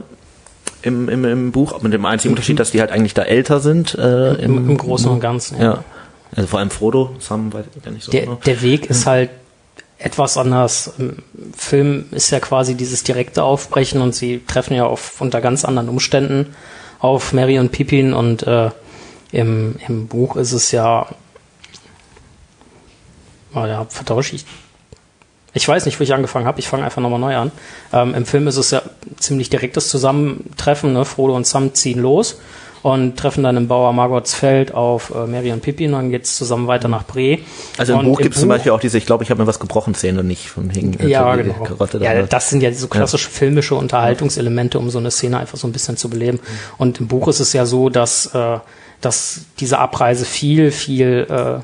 A: im, im, im Buch. Mit dem einzigen Unterschied, dass die halt eigentlich da älter sind. Äh,
D: Im, Im Großen und Ganzen.
A: Ja. Also vor allem Frodo, Sam weiß ich gar nicht so
D: Der,
A: genau.
D: der Weg ist halt etwas anders. Im Film ist ja quasi dieses direkte Aufbrechen und sie treffen ja auf unter ganz anderen Umständen auf Mary und Pippin und äh, im, im Buch ist es ja, oh ja, vertausche ich. Ich weiß nicht, wo ich angefangen habe. Ich fange einfach nochmal neu an. Ähm, Im Film ist es ja ziemlich direktes Zusammentreffen. Ne? Frodo und Sam ziehen los und treffen dann im Bauer Margotsfeld auf äh, Mary und Pippin. Dann geht's zusammen weiter nach Bre.
A: Also im
D: Und
A: Buch gibt es zum Beispiel auch diese, ich glaube, ich habe mir was gebrochen Szene nicht von Hing.
D: ja,
A: die
D: genau.
A: Karotte da.
D: Ja, das sind ja so klassische filmische Unterhaltungselemente, um so eine Szene einfach so ein bisschen zu beleben. Und im Buch ist es ja so, dass, äh, dass diese Abreise viel, viel äh,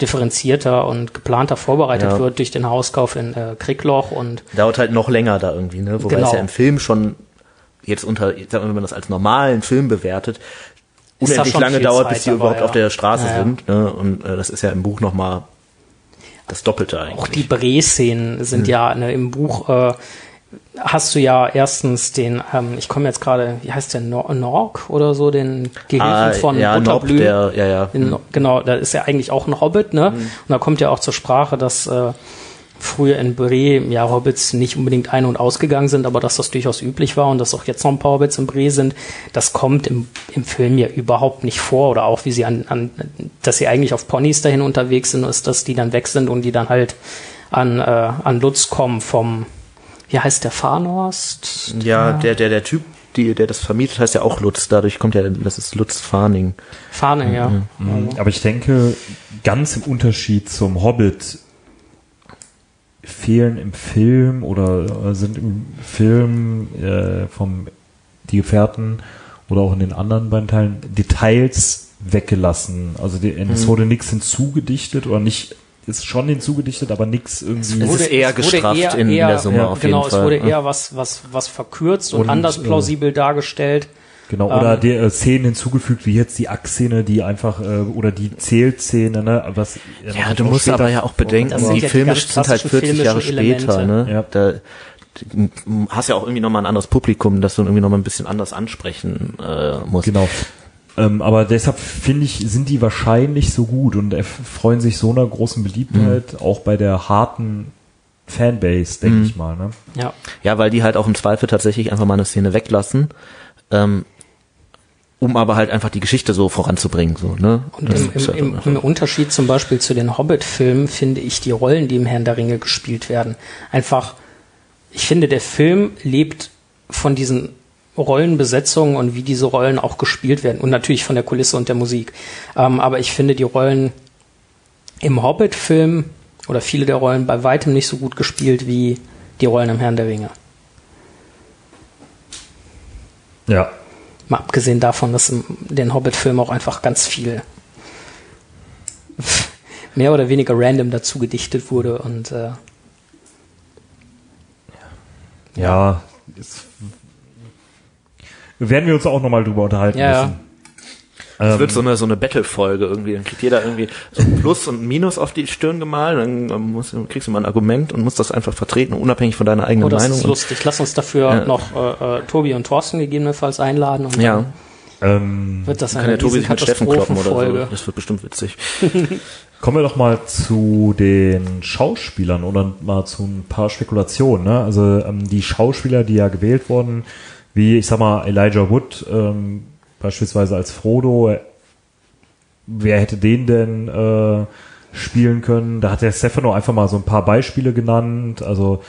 D: differenzierter und geplanter vorbereitet
A: Ja.
D: wird durch den Hauskauf in äh, Kriegloch und
A: dauert halt noch länger da irgendwie, ne? Wobei
D: Genau.
A: es ja im Film schon jetzt unter, mal, wenn man das als normalen Film bewertet, unendlich lange dauert,
D: Zeit
A: bis die
D: dabei,
A: überhaupt
D: ja.
A: auf der Straße
D: Ja,
A: sind. Ne? Und äh, das ist ja im Buch nochmal das Doppelte eigentlich.
D: auch die Bre-Szenen sind ja ne, im Buch äh, hast du ja erstens den, ähm, ich komme jetzt gerade, wie heißt der, Nor Nork oder so, den Gehilfen
A: ah,
D: von
A: ja, Nob,
D: Butterblüm.
A: der, ja, ja.
D: In, genau, da ist ja eigentlich auch ein Hobbit, ne? Und da kommt ja auch zur Sprache, dass äh, früher in Bre ja Hobbits nicht unbedingt ein- und ausgegangen sind, aber dass das durchaus üblich war und dass auch jetzt noch ein paar Hobbits in Bre sind, das kommt im, im Film ja überhaupt nicht vor. Oder auch wie sie an, an dass sie eigentlich auf Ponys dahin unterwegs sind, ist, dass die dann weg sind und die dann halt an, äh, an Lutz kommen vom, wie heißt der, Farnost?
A: Ja, der, der, der Typ, die, der das vermietet, heißt ja auch Lutz. Dadurch kommt ja, das ist Lutz Farning.
D: Fahne, ja.
B: Mhm. Aber ich denke, ganz im Unterschied zum Hobbit fehlen im Film oder äh, sind im Film äh, vom Die Gefährten oder auch in den anderen beiden Teilen Details weggelassen. Also die, es wurde nichts hinzugedichtet oder nicht, ist schon hinzugedichtet, aber nichts irgendwie.
A: Es ist eher
D: wurde
A: gestrafft in der Summe
D: ja,
A: auf
D: genau,
A: jeden Fall.
D: es wurde
A: Ja.
D: eher was, was, was verkürzt und,
B: Und,
D: anders
B: äh,
D: plausibel dargestellt.
B: Genau, oder
D: Ähm,
B: der äh, Szenen hinzugefügt, wie jetzt die Axt-Szene, die einfach, äh, oder die Zählszene, ne, was,
A: Ja, du musst aber ja auch bedenken,
D: Das sind
A: die
D: ja die
A: Filme sind halt
D: klassischen
A: 40 Jahre
D: filmischen
A: später,
D: Elemente.
A: ne?
B: Ja.
A: Da du hast ja auch irgendwie nochmal ein anderes Publikum, das du irgendwie nochmal ein bisschen anders ansprechen äh, musst.
B: Genau. Ähm, aber deshalb finde ich, sind die wahrscheinlich so gut und erfreuen sich so einer großen Beliebtheit, auch bei der harten Fanbase, denke ich mal. Ne?
D: Ja.
A: Ja, weil die halt auch im Zweifel tatsächlich einfach mal eine Szene weglassen, ähm, um aber halt einfach die Geschichte so voranzubringen. So, ne?
D: Und im,
A: halt
D: im, im, im Unterschied zum Beispiel zu den Hobbit-Filmen finde ich die Rollen, die im Herrn der Ringe gespielt werden, einfach, ich finde, der Film lebt von diesen Rollenbesetzungen und wie diese Rollen auch gespielt werden und natürlich von der Kulisse und der Musik. Ähm, aber ich finde die Rollen im Hobbit-Film oder viele der Rollen bei weitem nicht so gut gespielt wie die Rollen im Herrn der Ringe.
B: Ja.
D: Mal abgesehen davon, dass in den Hobbit-Filmen auch einfach ganz viel mehr oder weniger random dazu gedichtet wurde und äh,
B: Ja. Ist, werden wir uns auch nochmal drüber unterhalten
D: Ja, ja.
B: müssen.
A: Es
B: Ähm,
A: wird so eine, so eine Battle-Folge irgendwie. Dann kriegt jeder irgendwie so ein Plus und ein Minus auf die Stirn gemalt. Dann ähm, musst, kriegst du mal ein Argument und musst das einfach vertreten, unabhängig von deiner eigenen
D: oh, das
A: Meinung.
D: ist lustig. Lass uns dafür
A: Ja.
D: noch äh, äh, Tobi und Thorsten gegebenenfalls einladen und
A: ja,
D: dann
B: ähm,
D: wird das
A: kann
D: eine
A: der Tobi sich mit Steffen kloppen oder so.
D: Katastrophenfolge.
A: Das wird bestimmt witzig.
B: Kommen wir doch mal zu den Schauspielern oder mal zu ein paar Spekulationen. Ne? Also ähm, die Schauspieler, die ja gewählt wurden, wie ich sag mal Elijah Wood ähm, beispielsweise als Frodo, wer hätte den denn äh, spielen können? Da hat der Stefano einfach mal so ein paar Beispiele genannt. Also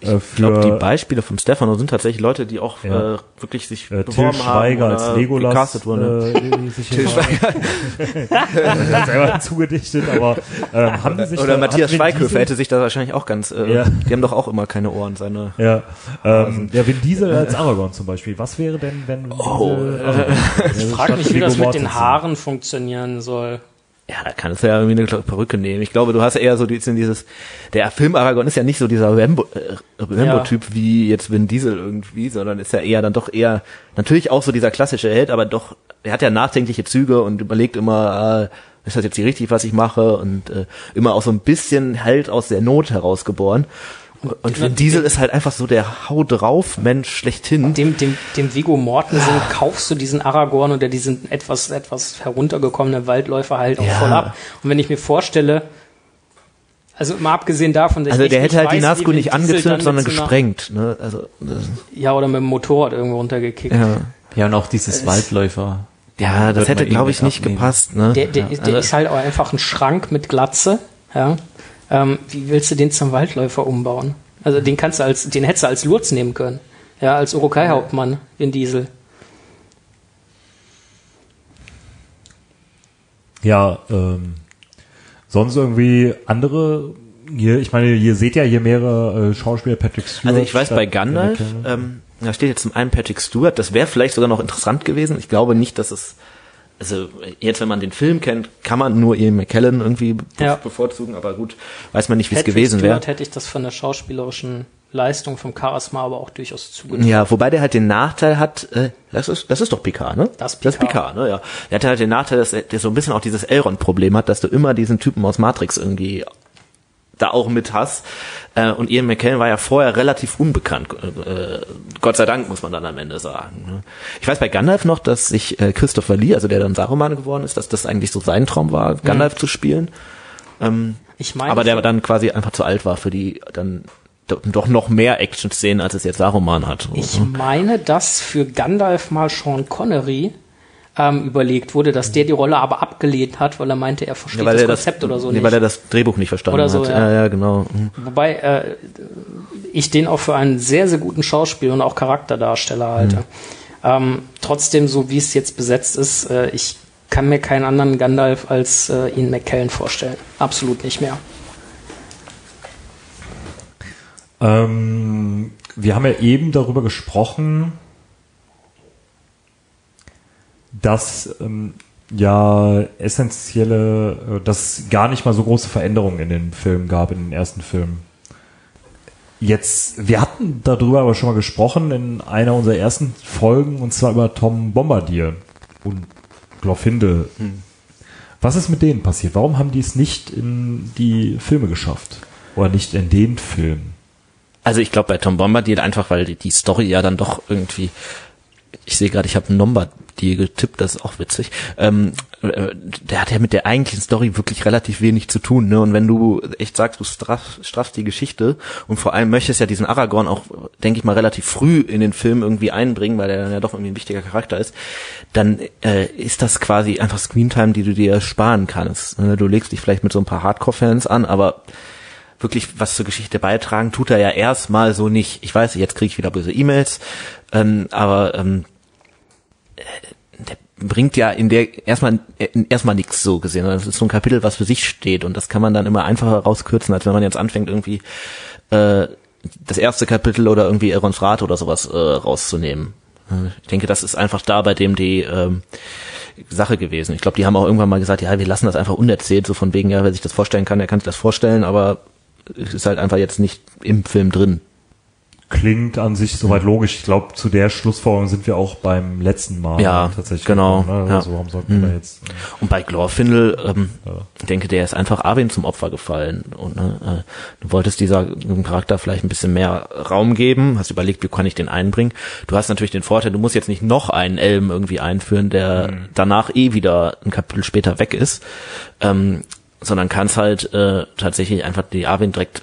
B: äh,
A: Ich glaube, die Beispiele von Stefano sind tatsächlich Leute, die auch
B: Ja.
A: äh, wirklich sich
B: äh, Till
A: beworben
B: Schweiger
A: haben
B: als
A: oder
B: Legolas.
A: gecastet wurden.
B: Äh, die sich Till Schweiger. selber zugedichtet, aber ähm, haben die sich
A: oder
B: da-
A: Matthias Schweighöfer hätte sich da wahrscheinlich auch ganz. Äh,
B: Ja.
A: Die haben doch auch immer keine Ohren. Seine.
B: Ja, ähm, der Vin Diesel als Aragorn zum Beispiel. Was wäre denn, wenn
A: Oh,
B: Aragorn wäre?
D: Ich frage mich, wie das mit den Haaren funktionieren soll.
A: Ja, da kannst du ja irgendwie eine Perücke nehmen. Ich glaube, du hast eher so dieses, der Film Aragorn ist ja nicht so dieser Rambo, äh, Rambo-Typ wie jetzt Vin Diesel irgendwie, sondern ist ja eher dann doch eher, natürlich auch so dieser klassische Held, aber doch, er hat ja nachdenkliche Züge und überlegt immer, äh, ist das jetzt hier richtig, was ich mache und äh, immer auch so ein bisschen Held aus der Not herausgeboren. Und Vin Diesel ist halt einfach so der Hau drauf Mensch schlechthin.
D: Dem, dem, dem Vigo Mortensen kaufst du diesen Aragorn oder diesen etwas, etwas heruntergekommenen Waldläufer halt auch
A: Ja.
D: voll ab. Und wenn ich mir vorstelle, also mal abgesehen davon, dass
A: Also
D: ich
A: der hätte halt die
D: weiß, wie
A: Nazgul nicht angezündet, sondern gesprengt. Ne? Also das,
D: Ja, oder mit dem Motorrad irgendwo runtergekickt.
A: ja.
C: Ja, und auch dieses Waldläufer.
A: ja, das hätte
C: man
A: glaube ich nicht
C: abnehmen.
A: gepasst. Ne?
D: Der, der,
A: ja.
D: der ist halt auch einfach ein Schrank mit Glatze. Ja. Ähm, wie willst du den zum Waldläufer umbauen? Also den kannst du als, den hättest du als Lurz nehmen können. Ja, als Urukai-Hauptmann in Diesel.
B: Ja, ähm, sonst irgendwie andere, hier, ich meine, ihr seht ja hier mehrere äh, Schauspieler, Patrick Stewart.
A: Also ich weiß bei Gandalf, ähm, da steht jetzt zum einen Patrick Stewart, das wäre vielleicht sogar noch interessant gewesen. Ich glaube nicht, dass es, also jetzt, wenn man den Film kennt, kann man nur Ian McKellen irgendwie
D: Ja.
A: bevorzugen, aber gut, weiß man nicht, wie es gewesen wäre.
D: Hätte ich das von der schauspielerischen Leistung, vom Charisma aber auch durchaus zugetraut.
A: Ja, wobei der halt den Nachteil hat, äh, das ist, das ist doch Picard, ne?
D: Das ist
A: Das ist Picard, ne? Ja. Der hat halt den Nachteil, dass er der so ein bisschen auch dieses Elrond-Problem hat, dass du immer diesen Typen aus Matrix irgendwie da auch mit hast. Äh, und Ian McKellen war ja vorher relativ unbekannt. Äh, Gott sei Dank, muss man dann am Ende sagen. Ne? Ich weiß bei Gandalf noch, dass sich äh, Christopher Lee, also der dann Saruman geworden ist, dass das eigentlich so sein Traum war, Gandalf zu spielen. Ähm,
D: Ich meine,
A: aber der dann quasi einfach zu alt war für die dann do- doch noch mehr Action-Szenen, als es jetzt Saruman hat.
D: Ich meine, dass für Gandalf mal Sean Connery ähm, überlegt wurde, dass der die Rolle aber abgelehnt hat, weil er meinte, er versteht
A: Ja, weil
D: das
A: er
D: Konzept
A: das,
D: oder so
A: nee,
D: nicht.
A: weil er das Drehbuch nicht verstanden
D: Oder so,
A: hat.
D: ja.
A: ja, ja genau. Mhm.
D: Wobei äh, ich den auch für einen sehr, sehr guten Schauspieler und auch Charakterdarsteller halte.
A: Mhm.
D: Ähm, trotzdem, so wie es jetzt besetzt ist, äh, ich kann mir keinen anderen Gandalf als äh, Ian McKellen vorstellen. Absolut nicht mehr.
B: Ähm, wir haben ja eben darüber gesprochen, dass ähm, ja essentielle, äh, dass es gar nicht mal so große Veränderungen in den Filmen gab, in den ersten Filmen. Jetzt, wir hatten darüber aber schon mal gesprochen in einer unserer ersten Folgen und zwar über Tom Bombardier und Glorfindel. Was ist mit denen passiert? Warum haben die es nicht in die Filme geschafft? Oder nicht in den Filmen?
A: Also ich glaube bei Tom Bombadil einfach, weil die, die Story ja dann doch irgendwie ich sehe gerade, ich habe Lombard die getippt, das ist auch witzig. Ähm, äh, der hat ja mit der eigentlichen Story wirklich relativ wenig zu tun, ne? Und wenn du echt sagst, du straff, straffst die Geschichte und vor allem möchtest ja diesen Aragorn auch, denke ich mal, relativ früh in den Film irgendwie einbringen, weil er dann ja doch irgendwie ein wichtiger Charakter ist, dann äh, ist das quasi einfach Screentime, die du dir sparen kannst. Ne? Du legst dich vielleicht mit so ein paar Hardcore-Fans an, aber wirklich was zur Geschichte beitragen, tut er ja erstmal so nicht. Ich weiß, jetzt kriege ich wieder böse E-Mails, ähm, aber ähm, der bringt ja in der erstmal erstmal nichts so gesehen. Das ist so ein Kapitel, was für sich steht und das kann man dann immer einfacher rauskürzen, als wenn man jetzt anfängt irgendwie äh, das erste Kapitel oder irgendwie Erons Rat oder sowas äh, rauszunehmen. Ich denke, das ist einfach da bei dem die ähm, Sache gewesen. Ich glaube, die haben auch irgendwann mal gesagt, ja, wir lassen das einfach unerzählt, so von wegen, ja, wer sich das vorstellen kann, der kann sich das vorstellen, aber ist halt einfach jetzt nicht im Film drin
B: klingt an sich soweit logisch. Ich glaube, zu der Schlussfolgerung sind wir auch beim letzten Mal
A: ja, tatsächlich. Genau.
B: Ne?
A: Ja.
B: Also warum sollten wir
A: mhm. jetzt? Äh, und bei Glorfindel, ähm, ja. ich denke, der ist einfach Arwen zum Opfer gefallen. Und ne, äh, du wolltest dieser Charakter vielleicht ein bisschen mehr Raum geben, hast überlegt, wie kann ich den einbringen. Du hast natürlich den Vorteil, du musst jetzt nicht noch einen Elben irgendwie einführen, der mhm. danach eh wieder ein Kapitel später weg ist. Ähm, sondern kannst halt äh, tatsächlich einfach die Arwen direkt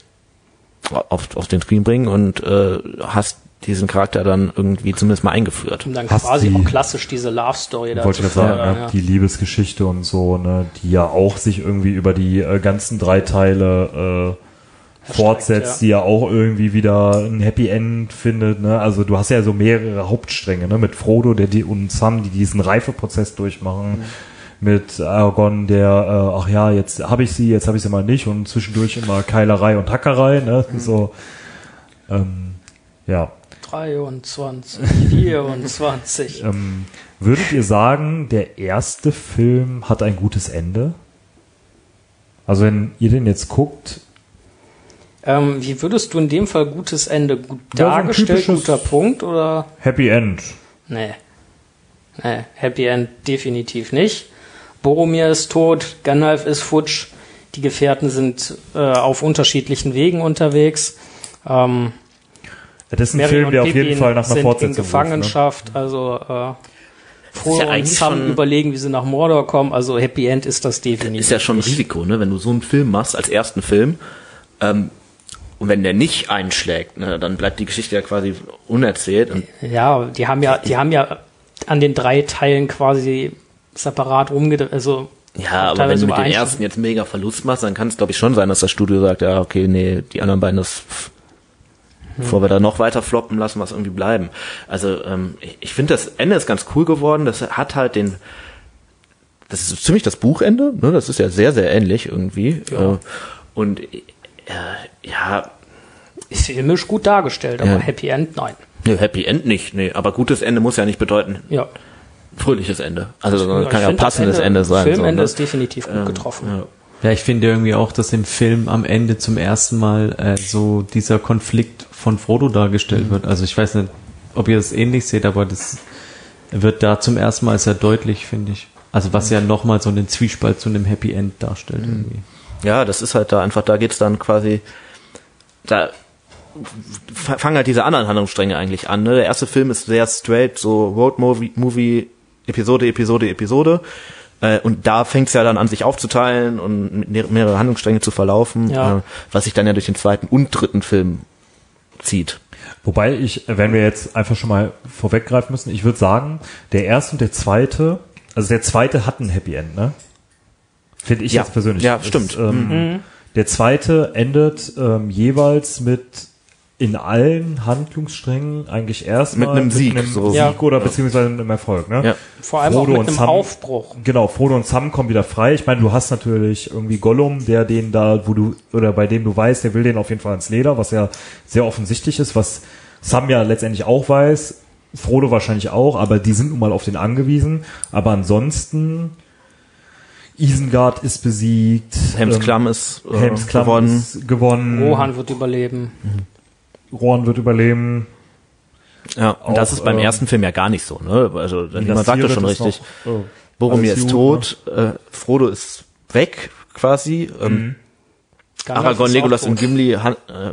A: auf, auf den Screen bringen und äh, hast diesen Charakter dann irgendwie zumindest mal eingeführt.
D: Und dann
B: hast
D: quasi
B: die,
D: auch klassisch diese Love Story
B: da Wollte ich sagen, ja, ja. die Liebesgeschichte und so, ne, die ja auch sich irgendwie über die äh, ganzen drei Teile äh, fortsetzt, ja. die ja auch irgendwie wieder ein Happy End findet, ne? Also du hast ja so mehrere Hauptstränge, ne, mit Frodo, der die und Sam, die diesen Reifeprozess durchmachen. Mhm mit Aragorn, der, äh, ach ja, jetzt habe ich sie, jetzt habe ich sie mal nicht und zwischendurch immer Keilerei und Hackerei, ne? Mhm. So, ähm, ja.
D: 23, 24.
B: ähm, würdet ihr sagen, der erste Film hat ein gutes Ende? Also wenn ihr den jetzt guckt.
D: Ähm, wie würdest du in dem Fall gutes Ende? Gut dargestellt, guter Punkt oder?
B: Happy End.
D: Nee. Nee, Happy End definitiv nicht. Boromir ist tot, Gandalf ist futsch, die Gefährten sind äh, auf unterschiedlichen Wegen unterwegs. Ähm,
B: das ist ein Mary Film, der auf jeden Fall nach einer Fortsetzung
D: in Gefangenschaft, ruft, ne? also äh, Frodo ja und Sam überlegen, wie sie nach Mordor kommen. Also Happy End ist das definitiv.
A: Ist ja schon ein Risiko, ne? Wenn du so einen Film machst als ersten Film ähm, und wenn der nicht einschlägt, ne, dann bleibt die Geschichte ja quasi unerzählt.
D: ja, die haben ja, die haben ja an den drei Teilen quasi separat rumgedreht, also
A: ja, aber wenn du mit den ersten jetzt mega Verlust machst, dann kann es glaube ich schon sein, dass das Studio sagt, ja, okay, nee, die anderen beiden das hm. bevor wir da noch weiter floppen, lassen wir es irgendwie bleiben. Also ähm, ich, ich finde das Ende ist ganz cool geworden. Das hat halt den, das ist ziemlich das Buchende. Ne? Das ist ja sehr sehr ähnlich irgendwie. Ja. Äh, und äh, ja,
D: ist filmisch gut dargestellt, aber ja. Happy End nein.
A: Nee, Happy End nicht. Nee, aber gutes Ende muss ja nicht bedeuten.
D: Ja
A: fröhliches Ende. Also ja, kann ja passendes Ende, Ende sein.
D: Filmende so, ne? ist definitiv gut ähm, getroffen.
C: Ja. ja. ich finde irgendwie auch, dass im Film am Ende zum ersten Mal äh, so dieser Konflikt von Frodo dargestellt mhm. wird. Also ich weiß nicht, ob ihr das ähnlich seht, aber das wird da zum ersten Mal sehr deutlich, finde ich. Also was mhm. ja nochmal so einen Zwiespalt zu einem Happy End darstellt mhm. irgendwie.
A: Ja, das ist halt da einfach, da geht's dann quasi, da fangen halt diese anderen Handlungsstränge eigentlich an. Ne? Der erste Film ist sehr straight, so Road Movie, Movie Episode, Episode, Episode. Äh, und da fängt es ja dann an, sich aufzuteilen und mehrere Handlungsstränge zu verlaufen, ja. äh, was sich dann ja durch den zweiten und dritten Film zieht.
B: Wobei ich, wenn wir jetzt einfach schon mal vorweggreifen müssen, ich würde sagen, der erste und der zweite, also der zweite hat ein Happy End, ne? Finde ich
A: ja.
B: jetzt persönlich.
A: Ja, stimmt. ähm, mhm.
B: Der zweite endet ähm, jeweils mit in allen Handlungssträngen eigentlich erstmal
A: mit einem Sieg,
B: mit einem so. Sieg ja. oder beziehungsweise einem Erfolg. Ne? Ja.
D: Vor allem Frodo auch mit einem Sam, Aufbruch.
B: Genau, Frodo und Sam kommen wieder frei. Ich meine, du hast natürlich irgendwie Gollum, der den da, wo du oder bei dem du weißt, der will den auf jeden Fall ins Leder, was ja sehr offensichtlich ist, was Sam ja letztendlich auch weiß, Frodo wahrscheinlich auch, aber die sind nun mal auf den angewiesen. Aber ansonsten Isengard ist besiegt.
A: Helmsklamm ähm, ist,
B: äh, Helmsklamm gewonnen. Ist gewonnen.
D: Rohan wird überleben. Mhm.
B: Rohan wird überleben.
A: Ja, und auch, das ist beim äh, ersten Film ja gar nicht so, ne? Also man sagt das schon richtig. Noch, oh, Boromir ist tot, ne? äh, Frodo ist weg quasi. Ähm, mhm. Aragorn, Legolas und. Gimli han- äh,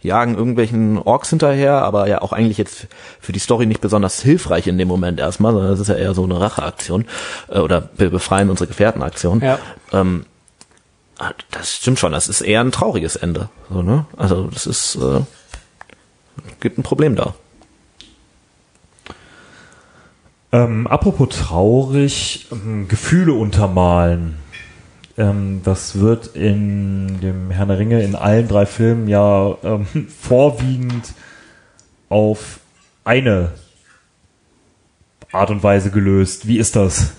A: jagen irgendwelchen Orks hinterher, aber ja auch eigentlich jetzt für die Story nicht besonders hilfreich in dem Moment erstmal, sondern das ist ja eher so eine Racheaktion äh, oder wir befreien unsere Gefährtenaktion.
D: Ja.
A: Ähm, ah, das stimmt schon, das ist eher ein trauriges Ende. So, ne? Also das ist äh, gibt ein Problem da.
B: Ähm, apropos traurig, ähm, Gefühle untermalen. Ähm, das wird in dem Herrn der Ringe in allen drei Filmen ja ähm, vorwiegend auf eine Art und Weise gelöst. Wie ist das?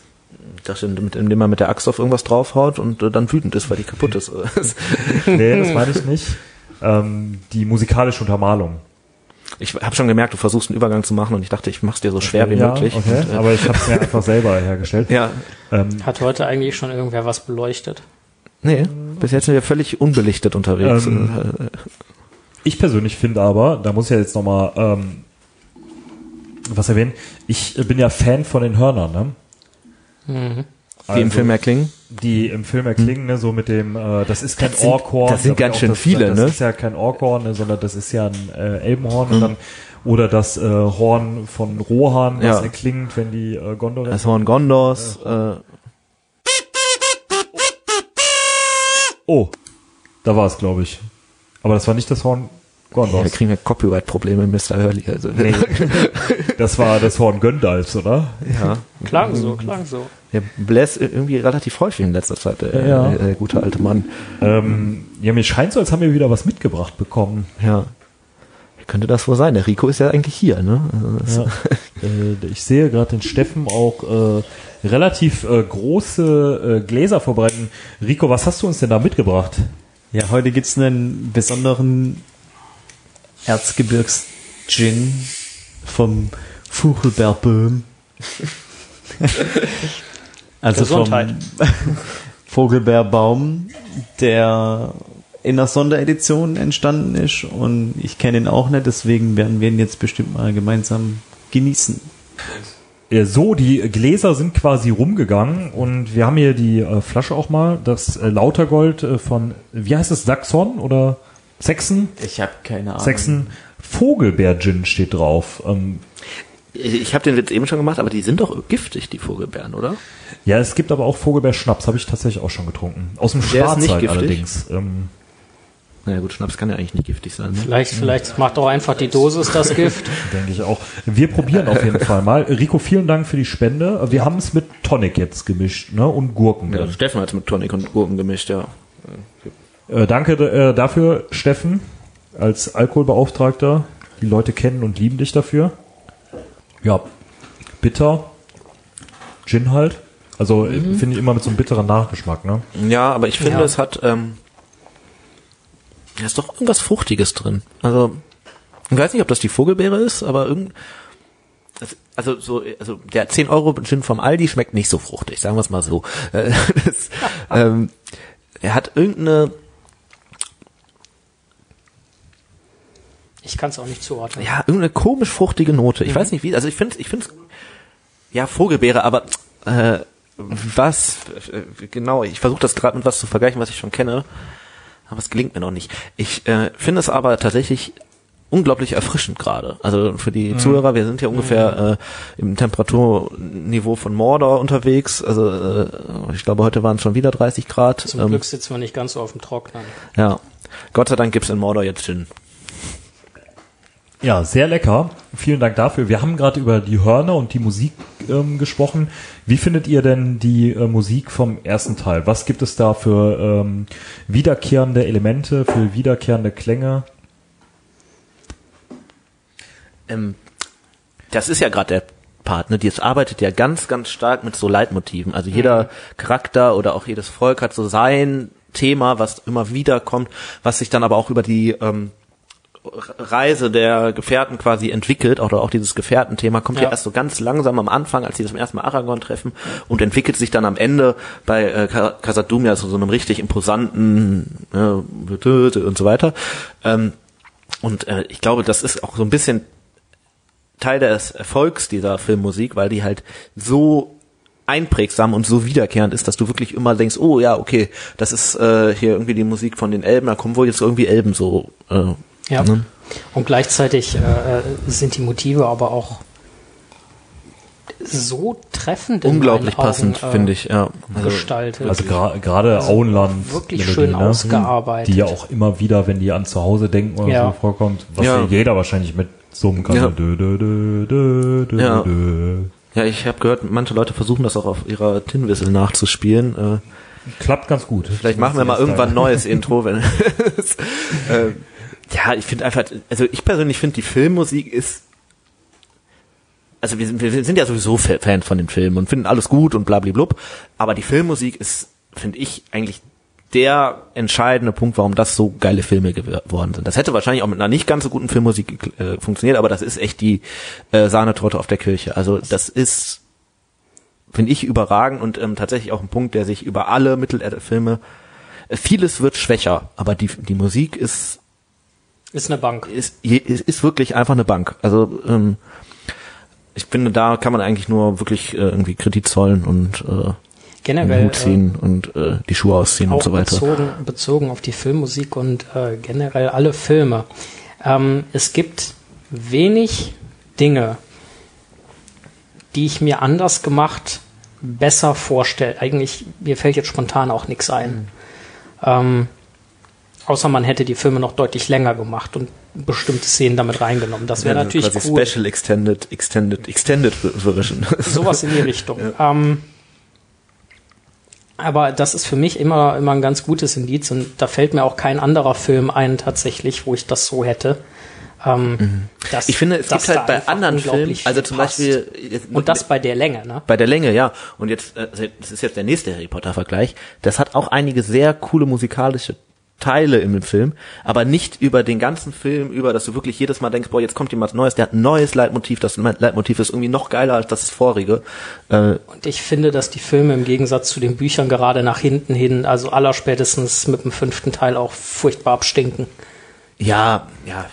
A: Das, mit- indem man mit der Axt auf irgendwas draufhaut und äh, dann wütend ist, weil die kaputt ist.
B: Nee, das meine ich nicht. Ähm, die musikalische Untermalung.
A: Ich habe schon gemerkt, du versuchst einen Übergang zu machen und ich dachte, ich mach's dir so schwer wie
B: ja,
A: möglich.
B: Okay,
A: Und, äh,
B: aber ich habe es mir einfach selber hergestellt.
A: ja,
B: Ähm,
D: Hat heute eigentlich schon irgendwer was beleuchtet?
A: nee, bis jetzt sind wir völlig unbelichtet unterwegs.
B: Ähm,
A: Äh,
B: Ich persönlich finde aber, da muss ich ja jetzt nochmal ähm, was erwähnen, ich bin ja Fan von den Hörnern, ne?
D: Mhm.
A: Die im
B: Also,
A: Film erklingen.
B: Die im Film erklingen, ne, so mit dem, äh, das ist kein
A: Das sind-
B: Orkhorn.
A: das sind
B: da
A: ganz schön
B: auch
A: viele,
B: das
A: ne?
B: ist ja kein Orkhorn, ne, sondern das ist ja ein äh, Elbenhorn und dann, oder das äh, Horn von Rohan, was
A: Ja.
B: erklingt, wenn die äh, Gondor
A: Das Horn Gondors. Äh,
B: Oh, da war es, glaube ich. Aber das war nicht das Horn Gondors.
A: wir kriegen ja Copyright-Probleme, Mr. Hurley. Also,
B: Das war das Horn Göndalfs, oder?
A: ja.
D: Klang so, klang so.
A: Der bläst irgendwie relativ häufig in letzter Zeit, der,
B: Ja.
A: der, der gute alte Mann.
B: Ähm, ja, mir scheint so, als haben wir wieder was mitgebracht bekommen.
A: Ja. Wie könnte das wohl sein? Der Rico ist ja eigentlich hier, ne? Also
B: Ja. äh, ich sehe gerade den Steffen auch äh, relativ äh, große äh, Gläser vorbereiten. Rico, was hast du uns denn da mitgebracht?
C: Ja, heute gibt's einen besonderen Erzgebirgs-Gin vom Vogelbeerböhm. also
D: Gesundheit.
C: vom Vogelbeerbaum, der in der Sonderedition entstanden ist und ich kenne ihn auch nicht, deswegen werden wir ihn jetzt bestimmt mal gemeinsam genießen.
B: Äh, so, die Gläser sind quasi rumgegangen und wir haben hier die äh, Flasche auch mal, das äh, Lautergold äh, von, wie heißt es, Saxon oder Saxon?
C: Ich habe keine Ahnung.
B: Saxon Vogelbeer Gin steht drauf. Ähm,
A: ich habe den Witz eben schon gemacht, aber die sind doch giftig, die Vogelbeeren, oder?
B: ja, es gibt aber auch Vogelbeer Schnaps, habe ich tatsächlich auch schon getrunken. Aus dem Schwarzwald allerdings. Ähm,
A: Naja gut, Schnaps kann ja eigentlich nicht giftig sein. Ne?
D: Vielleicht, vielleicht macht auch einfach die Dosis das Gift.
B: Denke ich auch. Wir probieren auf jeden Fall mal. Rico, vielen Dank für die Spende. Wir haben es mit Tonic jetzt gemischt, ne? Und Gurken.
A: Ja. Steffen hat mit Tonic und Gurken gemischt, ja.
B: Äh, danke äh, dafür, Steffen, als Alkoholbeauftragter. Die Leute kennen und lieben dich dafür. Ja, bitter. Gin halt. Also äh, finde ich immer mit so einem bitteren Nachgeschmack, ne?
A: Ja, aber ich finde,
D: Ja.
A: es hat, ähm, da ist doch irgendwas Fruchtiges drin. Also, ich weiß nicht, ob das die Vogelbeere ist, aber irgend, also so, also der 10 Euro Gin vom Aldi schmeckt nicht so fruchtig, sagen wir es mal so. Das, ähm, er hat irgendeine,
D: Ich kann es auch nicht zuordnen.
A: ja, irgendeine komisch fruchtige Note. Ich weiß nicht wie, also ich finde, ich finde, ja, Vogelbeere, aber äh, was, äh, genau, ich versuche das gerade mit was zu vergleichen, was ich schon kenne, aber es gelingt mir noch nicht. Ich äh, finde es aber tatsächlich unglaublich erfrischend gerade. Also für die Zuhörer, wir sind ja ungefähr äh, im Temperaturniveau von Mordor unterwegs. Also äh, ich glaube, heute waren es schon wieder 30 Grad.
D: Zum
A: Ähm,
D: Glück sitzen wir nicht ganz so auf dem Trocknen.
A: ja. Gott sei Dank gibt's in Mordor jetzt Gin.
B: Ja, sehr lecker. Vielen Dank dafür. Wir haben gerade über die Hörner und die Musik ähm, gesprochen. Wie findet ihr denn die äh, Musik vom ersten Teil? Was gibt es da für ähm, wiederkehrende Elemente, für wiederkehrende Klänge?
A: ähm, das ist ja gerade der Part, ne? Das arbeitet ja ganz, ganz stark mit so Leitmotiven. Also jeder Charakter oder auch jedes Volk hat so sein Thema, was immer wieder kommt, was sich dann aber auch über die ähm, Reise der Gefährten quasi entwickelt, oder auch dieses Gefährtenthema kommt ja.
D: Ja.
A: erst so ganz langsam am Anfang, als sie zum ersten Mal Aragorn treffen und entwickelt sich dann am Ende bei äh, Khazad-dûm ja zu so einem richtig imposanten äh, und so weiter. Ähm, und äh, ich glaube, das ist auch so ein bisschen Teil des Erfolgs dieser Filmmusik, weil die halt so einprägsam und so wiederkehrend ist, dass du wirklich immer denkst, oh ja, okay, das ist äh, hier irgendwie die Musik von den Elben, da kommen wohl jetzt irgendwie Elben so. Äh,
D: Ja.
A: Ne?
D: Und gleichzeitig äh, sind die Motive aber auch so treffend in
A: unglaublich passend,
D: äh,
A: finde ich. Ja. Also,
D: gestaltet.
B: Also gra- gerade Auenland
D: wirklich
B: Melodie,
D: schön
B: ne?
D: ausgearbeitet.
B: die ja auch immer wieder, wenn die an zu Hause denken oder
D: Ja.
B: so vorkommt, was
A: Ja.
B: jeder wahrscheinlich mit summen kann.
A: Ja.
B: Dö, dö, dö, dö, dö,
A: Ja.
B: dö.
A: ja, ich habe gehört, manche Leute versuchen das auch auf ihrer Tinwhistle nachzuspielen. Äh,
B: Klappt ganz gut.
A: Vielleicht machen wir mal irgendwann ein neues Intro, wenn äh, ja, ich finde einfach, also ich persönlich finde die Filmmusik ist also wir sind, wir sind ja sowieso Fa- Fan von den Filmen und finden alles gut und blablablub, aber die Filmmusik ist, finde ich, eigentlich der entscheidende Punkt, warum das so geile Filme geworden sind. Das hätte wahrscheinlich auch mit einer nicht ganz so guten Filmmusik äh, funktioniert, aber das ist echt die äh, Sahnetorte auf der Kirche. Also das ist finde ich überragend und ähm, tatsächlich auch ein Punkt, der sich über alle Mittelalterfilme äh, vieles wird schwächer, aber die die Musik ist
D: Ist eine Bank.
A: ist ist, wirklich einfach eine Bank. Also ähm, ich finde, da kann man eigentlich nur wirklich äh, irgendwie Kredit zollen und äh, den
D: Generell
A: Hut ziehen und äh, die Schuhe ausziehen und so weiter.
D: bezogen, bezogen auf die Filmmusik und äh, generell alle Filme. Ähm, es gibt wenig Dinge, die ich mir anders gemacht besser vorstelle. Eigentlich, mir fällt jetzt spontan auch nichts ein. Ähm, außer man hätte die Filme noch deutlich länger gemacht und bestimmte Szenen damit reingenommen. Das wäre
A: Ja,
D: natürlich
A: quasi
D: cool.
A: Special Extended Extended Extended Version.
D: Sowas in die Richtung. Ähm, aber das ist für mich immer, immer ein ganz gutes Indiz und da fällt mir auch kein anderer Film ein tatsächlich, wo ich das so hätte. Ähm, dass,
A: Mhm. Ich finde, es
D: dass
A: gibt halt bei anderen Filmen, also zum
D: passt.
A: Beispiel jetzt-
D: Und das bei der Länge, ne?
A: Bei der Länge, ja. Und jetzt, äh, das ist jetzt der nächste Harry Potter Vergleich. Das hat auch einige sehr coole musikalische Teile im Film, aber nicht über den ganzen Film über, dass du wirklich jedes Mal denkst, boah, jetzt kommt jemand Neues, der hat ein neues Leitmotiv, das Leitmotiv ist irgendwie noch geiler als das vorige. Äh,
D: Und ich finde, dass die Filme im Gegensatz zu den Büchern gerade nach hinten hin, also allerspätestens mit dem fünften Teil auch furchtbar abstinken.
A: ja, ja.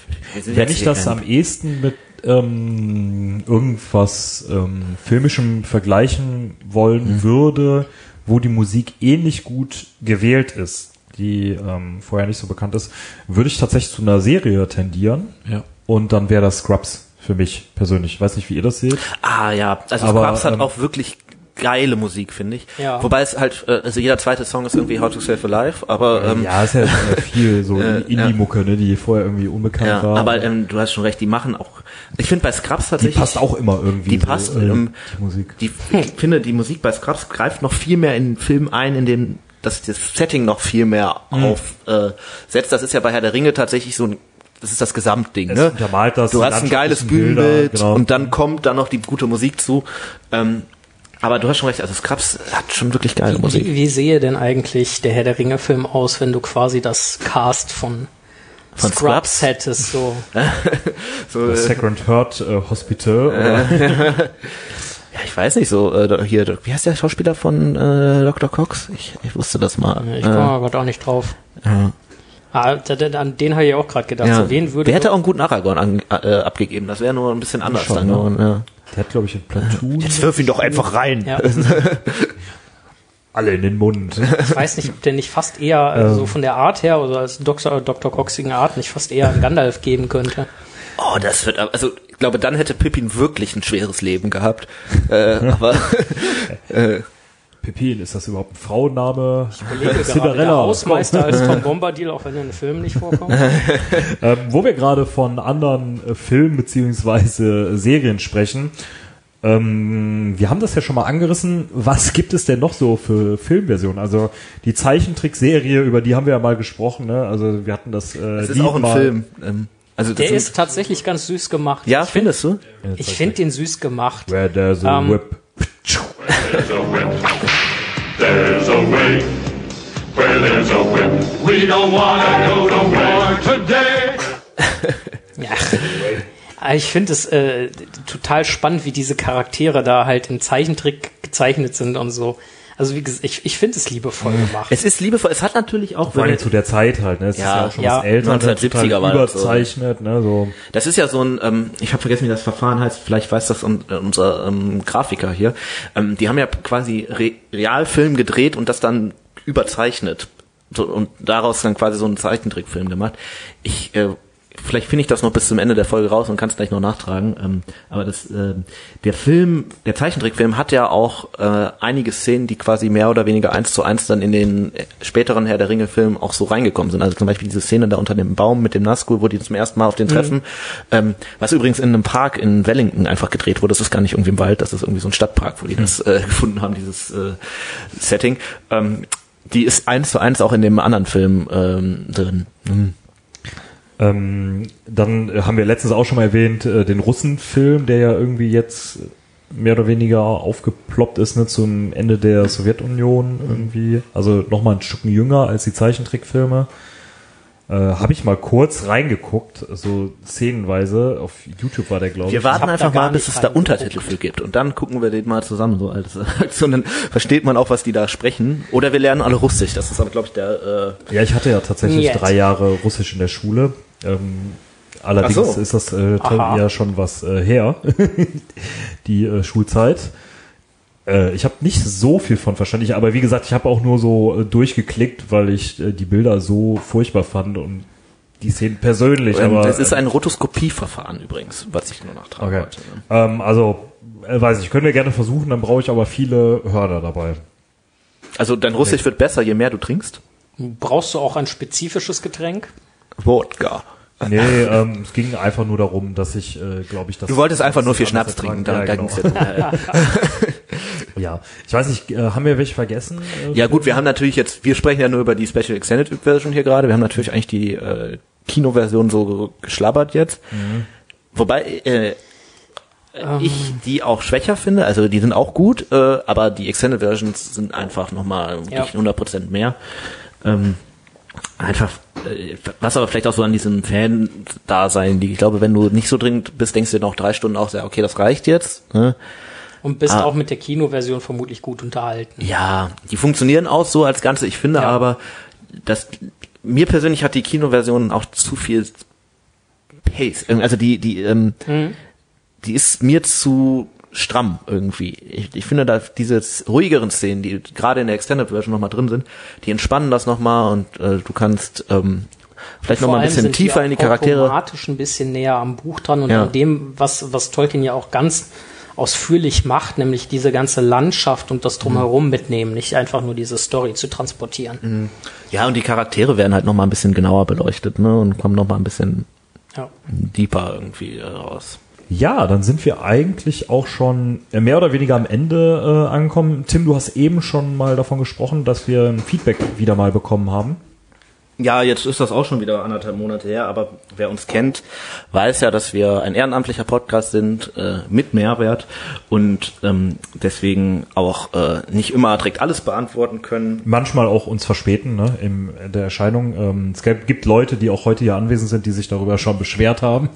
B: Wenn ich das am ehesten mit ähm, irgendwas ähm, filmischem vergleichen wollen
A: Mhm.
B: würde, wo die Musik ähnlich gut gewählt ist, die ähm, vorher nicht so bekannt ist, würde ich tatsächlich zu einer Serie tendieren.
A: Ja.
B: Und dann wäre das Scrubs für mich persönlich. Ich weiß nicht, wie ihr das seht.
A: Ah ja, also
B: Aber,
A: Scrubs hat
B: ähm,
A: auch wirklich geile Musik, finde ich.
D: Ja.
A: Wobei es halt, äh, also jeder zweite Song ist irgendwie How to Save Alive, aber ähm,
B: ja, ist ja viel so
A: Äh,
B: Indie-Mucke, ne, die vorher irgendwie unbekannt
A: ja,
B: war.
A: aber ähm, du hast schon recht, die machen auch. Ich finde bei Scrubs
B: die
A: tatsächlich.
B: passt auch immer irgendwie.
A: Die
B: so,
A: passt,
B: äh,
A: ähm,
B: die Musik.
A: Die, ich finde, die Musik bei Scrubs greift noch viel mehr in den Film ein, in dem das, das Setting noch viel mehr
B: Mhm.
A: auf äh. Das ist ja bei Herr der Ringe tatsächlich so ein, das ist das Gesamtding.
B: Es
A: Ne?
B: das,
A: Du hast ein geiles Bühnenbild
B: genau.
A: und dann kommt dann noch die gute Musik zu. Ähm, aber du hast schon recht, also Scrubs hat schon wirklich geile Musik.
D: Wie, wie sehe denn eigentlich der Herr der Ringe Film aus, wenn du quasi das Cast von,
A: Von
D: Scrubs,
A: Scrubs?
D: hättest, so.
A: So,
B: Das
A: äh,
B: Sacred Heart äh, Hospital. Oder?
A: ja, ich weiß nicht, so äh, hier, wie heißt der Schauspieler von äh, Dr. Cox? Ich, ich wusste das mal.
D: Ich
A: äh,
D: komme aber gerade auch nicht drauf.
A: ja.
D: Ah, an den habe ich auch gerade gedacht.
A: Ja.
D: So, wen würde
A: der hätte auch einen guten Aragorn an, äh, abgegeben. Das wäre nur ein bisschen anders
B: Schon,
A: dann
B: ne?
A: geworden. Ja.
B: Der hat, glaube ich, ein Platoon.
A: Jetzt wirf ihn doch einfach rein.
D: ja,
B: Alle in den Mund.
D: ich weiß nicht, ob der nicht fast eher äh, so von der Art her oder als Dr. Dr. Coxigen Art nicht fast eher einen Gandalf geben könnte.
A: Oh, das wird, aber- also ich glaube, dann hätte Pippin wirklich ein schweres Leben gehabt. äh, aber
B: Pepin, ist das überhaupt ein Frauenname?
D: Kollege gerade der Hausmeister als Tom Bombadil, auch wenn er in den Filmen nicht vorkommt.
B: Ähm, wo wir gerade von anderen äh, Filmen beziehungsweise Serien sprechen, ähm, wir haben das ja schon mal angerissen. Was gibt es denn noch so für Filmversionen? Also die Zeichentrickserie, über die haben wir ja mal gesprochen. Ne? Also wir hatten das. Äh,
A: es ist
B: Lied
A: auch ein
B: mal-
A: Film. Ähm, also das
D: Der ist tatsächlich ganz süß gemacht.
A: ja,
D: ich finde
A: findest du?
D: ich find den süß gemacht.
B: Where there's a
D: Ähm,
B: whip.
E: There's a whip. There's a way. Where there's a whip. We don't wanna go to war today.
D: Ja. Ich finde es äh, total spannend, wie diese Charaktere da halt im Zeichentrick gezeichnet sind und so. Also wie gesagt, ich, ich finde es liebevoll gemacht.
A: Es ist liebevoll, es hat natürlich auch,
B: Vor allem zu der Zeit halt, ne? Es
A: Ja,
B: ist ja auch schon
D: ja,
B: was älter,
A: 1970er
B: total
A: war das so.
B: überzeichnet, ne? So.
A: Das ist ja so ein, ähm, ich habe vergessen, wie das Verfahren heißt, vielleicht weiß das äh, unser ähm, Grafiker hier. Ähm, die haben ja quasi Re Realfilm gedreht und das dann überzeichnet. So, und daraus dann quasi so einen Zeichentrickfilm gemacht. Ich, äh, vielleicht finde ich das noch bis zum Ende der Folge raus und kann es gleich noch nachtragen. Ähm, aber das, äh, der Film, der Zeichentrickfilm hat ja auch äh, einige Szenen, die quasi mehr oder weniger eins zu eins dann in den äh, späteren Herr der Ringe Filmen auch so reingekommen sind. Also zum Beispiel diese Szene da unter dem Baum mit dem Nazgul, wo die zum ersten Mal auf den treffen, ähm, was übrigens in einem Park in Wellington einfach gedreht wurde. Das ist gar nicht irgendwie im Wald, das ist irgendwie so ein Stadtpark, wo die das äh, gefunden haben, dieses äh, Setting. Ähm, die ist eins zu eins auch in dem anderen Film ähm, drin.
B: Ähm, dann haben wir letztens auch schon mal erwähnt, äh, den Russenfilm, der ja irgendwie jetzt mehr oder weniger aufgeploppt ist, ne, zum Ende der Sowjetunion irgendwie. Also nochmal ein Stück jünger als die Zeichentrickfilme. Äh, Habe ich mal kurz reingeguckt, so szenenweise. Auf YouTube war der, glaube ich.
A: Wir warten
D: da
A: einfach mal, bis es da. Untertitel für gibt und dann gucken wir den mal zusammen so als Aktion. Dann versteht man auch, was die da sprechen. Oder wir lernen alle Russisch. Das ist aber, glaube ich, der. Äh,
B: Ja, ich hatte ja tatsächlich
D: Jetzt.
B: drei Jahre Russisch in der Schule. Ähm, allerdings
A: so.
B: ist das äh, ja schon was äh, her, die äh, Schulzeit. Äh, ich habe nicht so viel von verstanden, aber wie gesagt, ich habe auch nur so äh, durchgeklickt, weil ich äh, die Bilder so furchtbar fand und die Szenen persönlich.
A: ähm,
B: aber
A: das ist ein Rotoskopieverfahren übrigens, was ich nur nachtragen
B: okay.
A: wollte. ne?
B: ähm, also äh, weiß ich, können wir gerne versuchen, dann brauche ich aber viele Hörner dabei.
A: Also dein Russisch wird besser, je mehr du trinkst.
D: Brauchst du auch ein spezifisches Getränk?
A: Wodka.
B: Nee, ähm, es ging einfach nur darum, dass ich, äh, glaube ich, das.
A: Du wolltest einfach nur viel Schnaps trinken, da,
B: ertragen.
A: da
B: ja,
A: ging's
B: genau.
A: jetzt. Ja, ja.
B: Ja, ich weiß nicht, äh, haben wir welche vergessen? Äh,
A: ja gut, wir haben natürlich jetzt, wir sprechen ja nur über die Special Extended Version hier gerade. Wir haben natürlich eigentlich die äh, Kinoversion so geschlabbert jetzt. Wobei äh, ich die auch schwächer finde, also die sind auch gut, äh, aber die Extended Versions sind einfach nochmal
D: Ja.
A: wirklich 100% mehr. Ähm, einfach, äh, was aber vielleicht auch so an diesem Fan-Dasein liegt. Ich glaube, wenn du nicht so dringend bist, denkst du dir noch drei Stunden auch sehr, okay, das reicht jetzt. Ne?
D: Und bist
A: Ah.
D: auch mit der Kinoversion vermutlich gut unterhalten.
A: Ja, die funktionieren auch so als Ganze. Ich finde
D: Ja.
A: aber, dass mir persönlich hat die Kinoversion auch zu viel Pace. Also die, die, ähm, die ist mir zu stramm irgendwie. Ich, ich finde, da diese ruhigeren Szenen, die gerade in der Extended Version nochmal drin sind, die entspannen das nochmal und äh, du kannst ähm, vielleicht nochmal ein bisschen tiefer
D: auch
A: in die Charaktere.
D: automatisch ein bisschen näher am Buch dran und
A: Ja.
D: an dem, was, was Tolkien ja auch ganz ausführlich macht, nämlich diese ganze Landschaft und das Drumherum mitnehmen, nicht einfach nur diese Story zu transportieren.
A: Ja, und die Charaktere werden halt nochmal ein bisschen genauer beleuchtet, ne? Und kommen nochmal ein bisschen
D: Ja.
A: deeper irgendwie äh, raus.
B: Ja, dann sind wir eigentlich auch schon äh, mehr oder weniger am Ende äh, angekommen. Tim, du hast eben schon mal davon gesprochen, dass wir ein Feedback wieder mal bekommen haben.
A: Ja, jetzt ist das auch schon wieder anderthalb Monate her, aber wer uns kennt, weiß ja, dass wir ein ehrenamtlicher Podcast sind äh, mit Mehrwert und ähm, deswegen auch äh, nicht immer direkt alles beantworten können.
B: Manchmal auch uns verspäten ne, in der Erscheinung. Ähm, es gibt- gibt Leute, die auch heute hier anwesend sind, die sich darüber schon beschwert haben.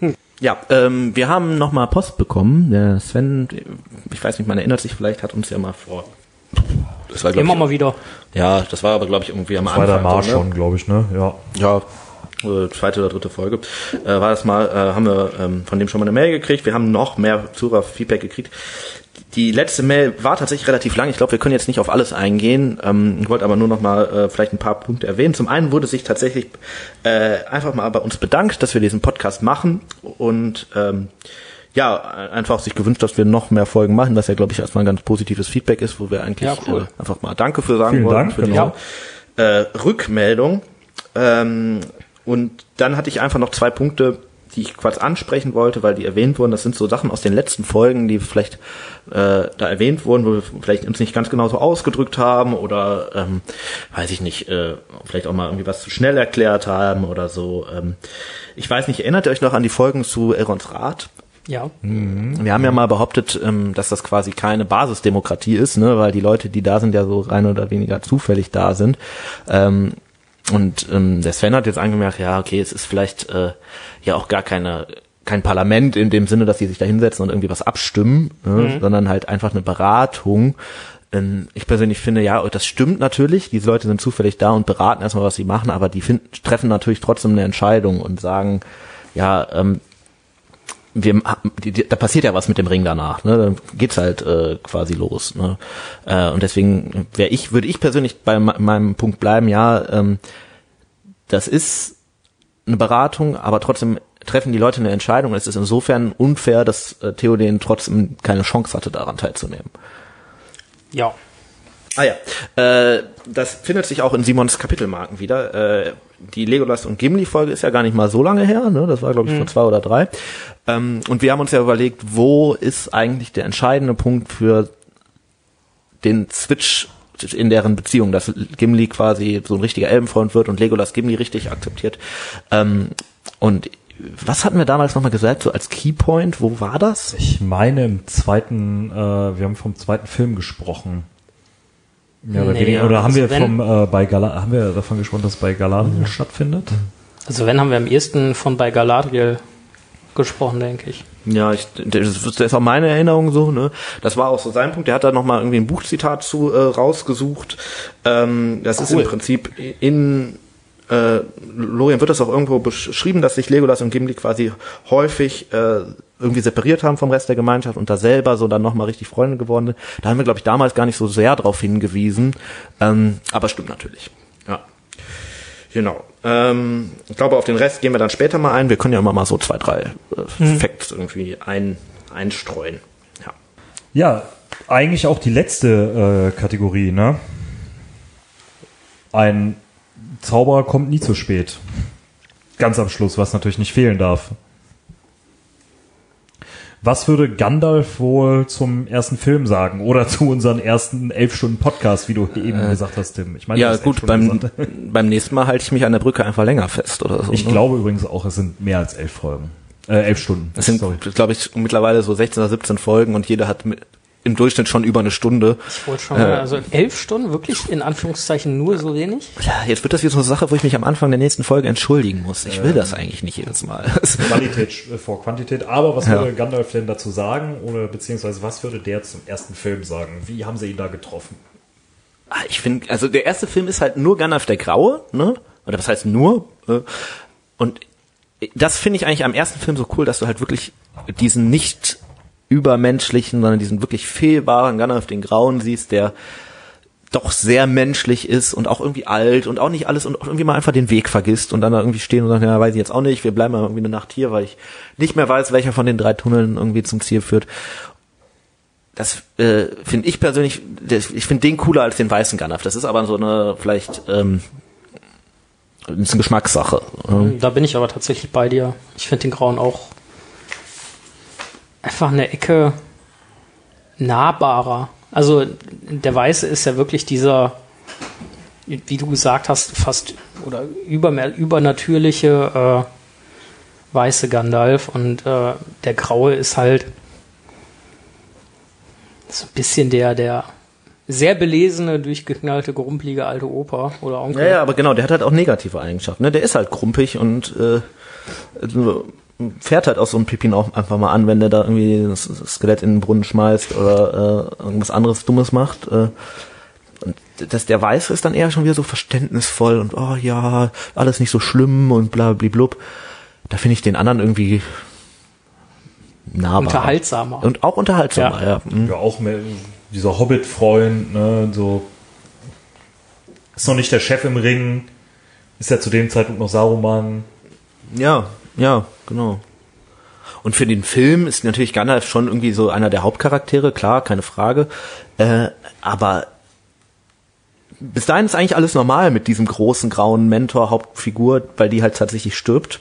A: Ja, ähm, wir haben nochmal Post bekommen. Der Sven, ich weiß nicht, man erinnert sich vielleicht, hat uns ja mal vor. Das war,
D: Immer
A: ich,
D: mal wieder.
A: Ja, das war aber glaube ich irgendwie am
B: Das war
A: Anfang.
B: der Mars
A: so, ne?
B: schon, glaube ich, ne? Ja.
A: ja, äh, zweite oder dritte Folge, äh, war das mal, äh, haben wir ähm, von dem schon mal eine Mail gekriegt. Wir haben noch mehr Zuhörer-Feedback gekriegt. Die letzte Mail war tatsächlich relativ lang. Ich glaube, wir können jetzt nicht auf alles eingehen. Ähm, ich wollte aber nur noch mal äh, vielleicht ein paar Punkte erwähnen. Zum einen wurde sich tatsächlich äh, einfach mal bei uns bedankt, dass wir diesen Podcast machen und ähm, ja, einfach sich gewünscht, dass wir noch mehr Folgen machen, was ja, glaube ich, erstmal ein ganz positives Feedback ist, wo wir eigentlich
D: Ja, cool.
A: äh, einfach mal Danke für sagen
B: Vielen
A: wollen.
B: Dank,
A: für
B: genau.
A: diese äh, Rückmeldung. Ähm, und dann hatte ich einfach noch zwei Punkte, die ich kurz ansprechen wollte, weil die erwähnt wurden. Das sind so Sachen aus den letzten Folgen, die vielleicht äh, da erwähnt wurden, wo wir vielleicht uns nicht ganz genau so ausgedrückt haben oder ähm, weiß ich nicht, äh, vielleicht auch mal irgendwie was zu schnell erklärt haben oder so. Ähm, ich weiß nicht, erinnert ihr euch noch an die Folgen zu Elrons Rat?
D: Ja.
A: Wir haben ja mal behauptet, ähm, dass das quasi keine Basisdemokratie ist, ne, weil die Leute, die da sind, ja so rein oder weniger zufällig da sind. Und ähm, der Sven hat jetzt angemerkt, ja, okay, es ist vielleicht äh, ja auch gar keine kein Parlament in dem Sinne, dass die sich da hinsetzen und irgendwie was abstimmen, ne, sondern halt einfach eine Beratung Ähm, Ich persönlich finde, ja, das stimmt natürlich. Diese Leute sind zufällig da und beraten erstmal, was sie machen, aber die finden, treffen natürlich trotzdem eine Entscheidung und sagen, ja, ähm, wir, da passiert ja was mit dem Ring danach, ne? Dann geht's halt äh, quasi los. Ne? Äh, und deswegen wäre ich, würde ich persönlich bei me- meinem Punkt bleiben, ja, ähm, das ist eine Beratung, aber trotzdem treffen die Leute eine Entscheidung. Es ist insofern unfair, dass äh, Theoden trotzdem keine Chance hatte, daran teilzunehmen.
D: Ja.
A: Ah ja, äh, das findet sich auch in Simons Kapitelmarken wieder. Äh, die Legolas und Gimli-Folge ist ja gar nicht mal so lange her, ne? Das war, glaube ich, vor zwei oder drei. Ähm, und wir haben uns ja überlegt, wo ist eigentlich der entscheidende Punkt für den Switch in deren Beziehung, dass Gimli quasi so ein richtiger Elbenfreund wird und Legolas Gimli richtig akzeptiert. Ähm, und was hatten wir damals nochmal gesagt, so als Keypoint, wo war das?
B: Ich meine im zweiten, äh, wir haben vom zweiten Film gesprochen. Ja, oder,
D: Nee,
B: oder haben
D: also
B: wir vom äh, bei Gala haben wir davon gesprochen, dass bei Galadriel stattfindet?
D: Also wenn haben wir am ehesten von bei Galadriel gesprochen, denke ich.
A: Ja, ich, das ist auch meine Erinnerung so, ne? Das war auch so sein Punkt. Der hat da nochmal irgendwie ein Buchzitat zu äh, rausgesucht. Ähm, das ist im Prinzip in äh, Lorien wird das auch irgendwo beschrieben, dass sich Legolas und Gimli quasi häufig äh, irgendwie separiert haben vom Rest der Gemeinschaft und da selber so dann nochmal richtig Freunde geworden sind. Da haben wir, glaube ich, damals gar nicht so sehr drauf hingewiesen. Ähm, aber stimmt natürlich. Ja. Genau. Ähm, ich glaube, auf den Rest gehen wir dann später mal ein. Wir können ja immer mal so zwei, drei äh, Facts irgendwie ein, einstreuen. Ja.
B: Ja, eigentlich auch die letzte äh, Kategorie, ne? Ein Zauberer kommt nie zu spät. Ganz am Schluss, was natürlich nicht fehlen darf. Was würde Gandalf wohl zum ersten Film sagen oder zu unseren ersten elf Stunden Podcast, wie du eben gesagt hast, Tim? Ich meine,
A: Ja, gut, beim, beim nächsten Mal halte ich mich an der Brücke einfach länger fest oder so.
B: Ich
A: ne?
B: glaube übrigens auch, es sind mehr als elf Folgen. Äh, elf Stunden.
A: Es sind, glaube ich, mittlerweile so 16 oder 17 Folgen und jeder hat im Durchschnitt schon über eine Stunde.
D: Ich wollte schon mal, also elf Stunden, wirklich in Anführungszeichen nur so wenig?
A: Ja, jetzt wird das wieder so eine Sache, wo ich mich am Anfang der nächsten Folge entschuldigen muss. Ich will das eigentlich nicht jedes Mal.
B: Qualität äh, vor Quantität. Aber was
A: Ja.
B: würde Gandalf denn dazu sagen? Oder beziehungsweise was würde der zum ersten Film sagen? Wie haben sie ihn da getroffen?
A: Ah, Ich finde, also der erste Film ist halt nur Gandalf der Graue, ne? Oder was heißt nur? Äh, Und das finde ich eigentlich am ersten Film so cool, dass du halt wirklich diesen nicht übermenschlichen, sondern diesen wirklich fehlbaren Gandalf den Grauen siehst, der doch sehr menschlich ist und auch irgendwie alt und auch nicht alles und irgendwie mal einfach den Weg vergisst und dann da irgendwie stehen und sagen, ja, weiß ich jetzt auch nicht, wir bleiben mal irgendwie eine Nacht hier, weil ich nicht mehr weiß, welcher von den drei Tunneln irgendwie zum Ziel führt. Das äh, finde ich persönlich, das, ich finde den cooler als den weißen Gandalf. Das ist aber so eine vielleicht ähm, ist eine Geschmackssache. Ähm,
D: Da bin ich aber tatsächlich bei dir. Ich finde den Grauen auch einfach eine Ecke nahbarer. Also der Weiße ist ja wirklich dieser, wie du gesagt hast, fast oder über, übernatürliche äh, weiße Gandalf und äh, der Graue ist halt so ein bisschen der, der sehr belesene, durchgeknallte, grumpelige alte Opa oder Onkel.
A: Ja, ja, aber genau, der hat halt auch negative Eigenschaften. Ne? Der ist halt krumpig und äh, also, fährt halt auch so ein Pippin auch einfach mal an, wenn der da irgendwie das Skelett in den Brunnen schmeißt oder äh, irgendwas anderes Dummes macht. Äh, und das, der Weiße ist dann eher schon wieder so verständnisvoll und oh ja, alles nicht so schlimm und bla bla blub. Da finde ich den anderen irgendwie nahbar.
D: Unterhaltsamer.
A: Und auch unterhaltsamer, ja.
D: Ja.
A: Mhm.
B: Ja, auch mehr dieser Hobbit-Freund, ne, so. Ist noch nicht der Chef im Ring. Ist ja zu dem Zeitpunkt noch Saruman.
A: Ja, ja, genau. Und für den Film ist natürlich Gandalf schon irgendwie so einer der Hauptcharaktere, klar, keine Frage. Äh, aber bis dahin ist eigentlich alles normal mit diesem großen grauen Mentor, Hauptfigur, weil die halt tatsächlich stirbt.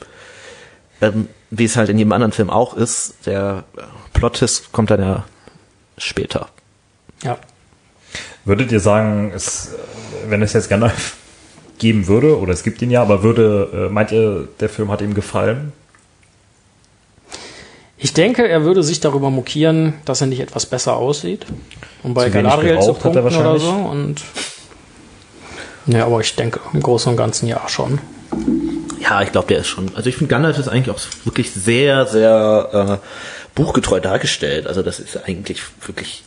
A: Ähm, wie es halt in jedem anderen Film auch ist. Der äh, Plot-Twist kommt dann ja später.
D: Ja.
B: Würdet ihr sagen, es, wenn es jetzt Gandalf geben würde, oder es gibt ihn ja, aber würde, äh, meint ihr, der Film hat ihm gefallen?
D: Ich denke, er würde sich darüber mokieren, dass er nicht etwas besser aussieht. Um bei
B: Zu
D: Galadriel zu
B: er
D: punkten oder so. Und ja, aber ich denke, im Großen und Ganzen ja schon.
A: Ja, ich glaube, der ist schon. Also ich finde Gandalf ist eigentlich auch wirklich sehr, sehr äh, buchgetreu dargestellt. Also das ist eigentlich wirklich.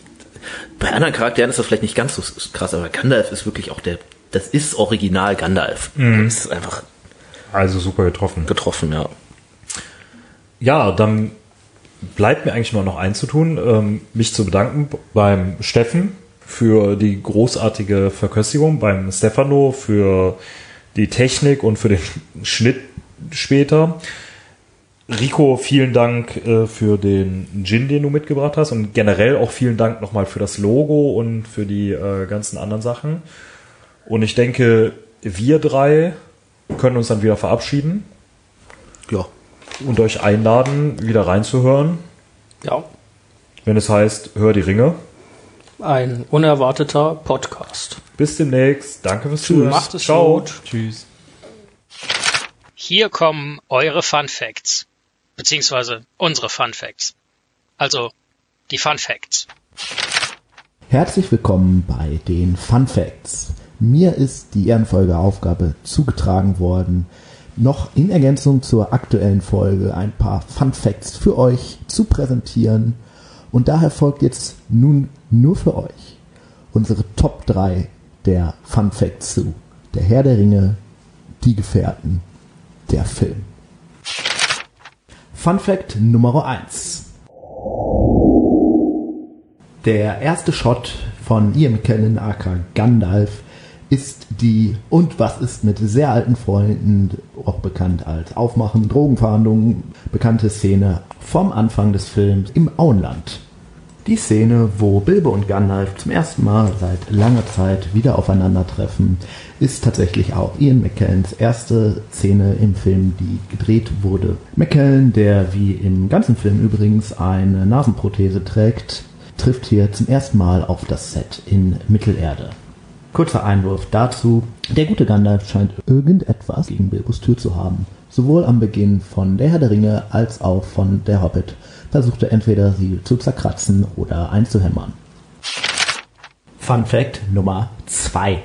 F: Bei anderen Charakteren ist das vielleicht nicht ganz so krass, aber Gandalf ist wirklich auch der, das ist original Gandalf. Das ist einfach
B: Also super getroffen.
F: getroffen, ja.
B: Ja, dann bleibt mir eigentlich nur noch eins zu tun, ähm, mich zu bedanken beim Steffen für die großartige Verköstigung, beim Stefano für die Technik und für den Schnitt später. Rico, vielen Dank äh, für den Gin, den du mitgebracht hast und generell auch vielen Dank nochmal für das Logo und für die äh, ganzen anderen Sachen. Und ich denke, wir drei können uns dann wieder verabschieden
F: Ja.
B: und euch einladen, wieder reinzuhören,
G: Ja,
B: wenn es heißt, hör die Ringe.
G: ein unerwarteter Podcast.
B: Bis demnächst. Danke fürs Zuhören.
G: Macht es
B: Ciao.
G: gut.
H: Tschüss.
D: Hier kommen eure Fun Facts. Beziehungsweise unsere Fun Facts. Also die Fun Facts.
A: Herzlich willkommen bei den Fun Facts. Mir ist die ehrenvolle Aufgabe zugetragen worden, noch in Ergänzung zur aktuellen Folge ein paar Fun Facts für euch zu präsentieren. Und daher folgt jetzt nun nur für euch unsere Top 3 der Fun Facts zu Der Herr der Ringe, Die Gefährten, der Film. Fun Fact Nummer 1. Der erste Shot von Ian McKellen aka Gandalf ist die und was ist mit sehr alten Freunden, auch bekannt als Aufmachen, Drogenverhandlungen, bekannte Szene vom Anfang des Films im Auenland. Die Szene, wo Bilbo und Gandalf zum ersten Mal seit langer Zeit wieder aufeinandertreffen, ist tatsächlich auch Ian McKellens erste Szene im Film, die gedreht wurde. McKellen, der wie im ganzen Film übrigens eine Nasenprothese trägt, trifft hier zum ersten Mal auf das Set in Mittelerde. Kurzer Einwurf dazu. Der gute Gandalf scheint irgendetwas gegen Bilbos Tür zu haben. Sowohl am Beginn von Der Herr der Ringe als auch von Der Hobbit versuchte entweder sie zu zerkratzen oder einzuhämmern. Fun Fact Nummer 2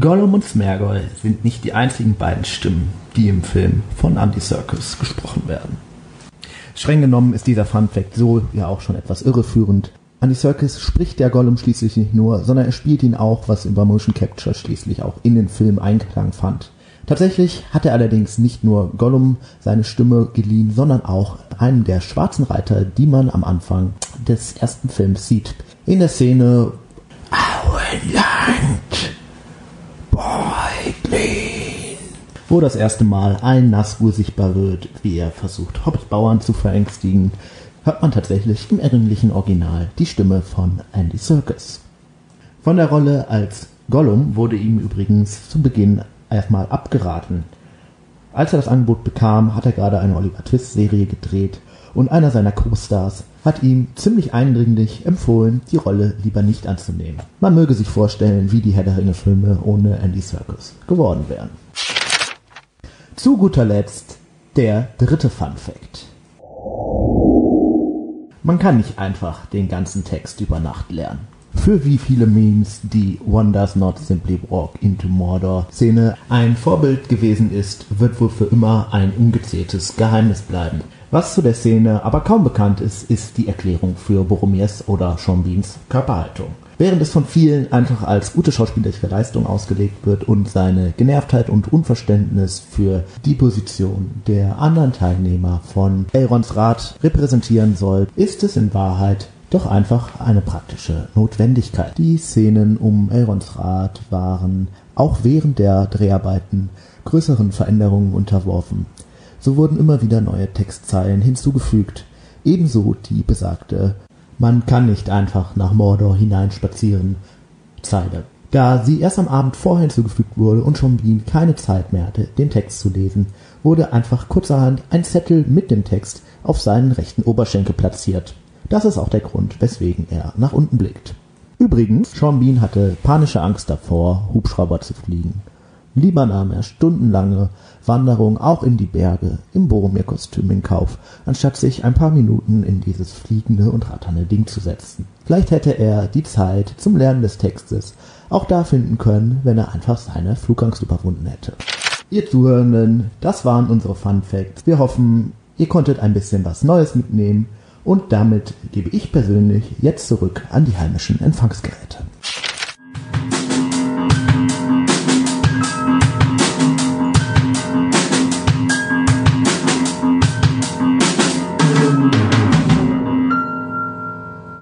A: Gollum und Smergol sind nicht die einzigen beiden Stimmen, die im Film von Andy Serkis gesprochen werden. Streng genommen ist dieser Fun Fact so ja auch schon etwas irreführend. Andy Serkis spricht der Gollum schließlich nicht nur, sondern er spielt ihn auch, was über Motion Capture schließlich auch in den Film Einklang fand. Tatsächlich hat er allerdings nicht nur Gollum seine Stimme geliehen, sondern auch einem der schwarzen Reiter, die man am Anfang des ersten Films sieht. In der Szene Auenland, Beutlin, wo das erste Mal ein Nazgul sichtbar wird, wie er versucht, Hobbitbauern zu verängstigen, hört man tatsächlich im erringlichen Original die Stimme von Andy Serkis. Von der Rolle als Gollum wurde ihm übrigens zu Beginn erstmal abgeraten. Als er das Angebot bekam, hat er gerade eine Oliver Twist Serie gedreht und einer seiner Co-Stars hat ihm ziemlich eindringlich empfohlen, die Rolle lieber nicht anzunehmen. Man möge sich vorstellen, wie die Herr der Ringe Filme ohne Andy Serkis geworden wären. Zu guter Letzt der dritte Fun Fact. Man kann nicht einfach den ganzen Text über Nacht lernen. Für wie viele Memes die One Does Not Simply Walk into Mordor Szene ein Vorbild gewesen ist, wird wohl für immer ein ungezähltes Geheimnis bleiben. Was zu der Szene aber kaum bekannt ist, ist die Erklärung für Boromirs oder Beans Körperhaltung. Während es von vielen einfach als gute schauspielerische Leistung ausgelegt wird und seine Genervtheit und Unverständnis für die Position der anderen Teilnehmer von Elrons Rat repräsentieren soll, ist es in Wahrheit doch einfach eine praktische Notwendigkeit. Die Szenen um Elrons Rat waren auch während der Dreharbeiten größeren Veränderungen unterworfen. So wurden immer wieder neue Textzeilen hinzugefügt, ebenso die besagte Man kann nicht einfach nach Mordor hineinspazieren Zeile. Da sie erst am Abend vorher hinzugefügt wurde und schon Bean keine Zeit mehr hatte, den Text zu lesen, wurde einfach kurzerhand ein Zettel mit dem Text auf seinen rechten Oberschenkel platziert. Das ist auch der Grund, weswegen er nach unten blickt. Übrigens, Sean Bean hatte panische Angst davor, Hubschrauber zu fliegen. Lieber nahm er stundenlange Wanderung auch in die Berge im Boromir-Kostüm in Kauf, anstatt sich ein paar Minuten in dieses fliegende und ratternde Ding zu setzen. Vielleicht hätte er die Zeit zum Lernen des Textes auch da finden können, wenn er einfach seine Flugangst überwunden hätte. Ihr Zuhörenden, das waren unsere Fun Facts. Wir hoffen, ihr konntet ein bisschen was Neues mitnehmen Und damit gebe ich persönlich jetzt zurück an die heimischen Empfangsgeräte.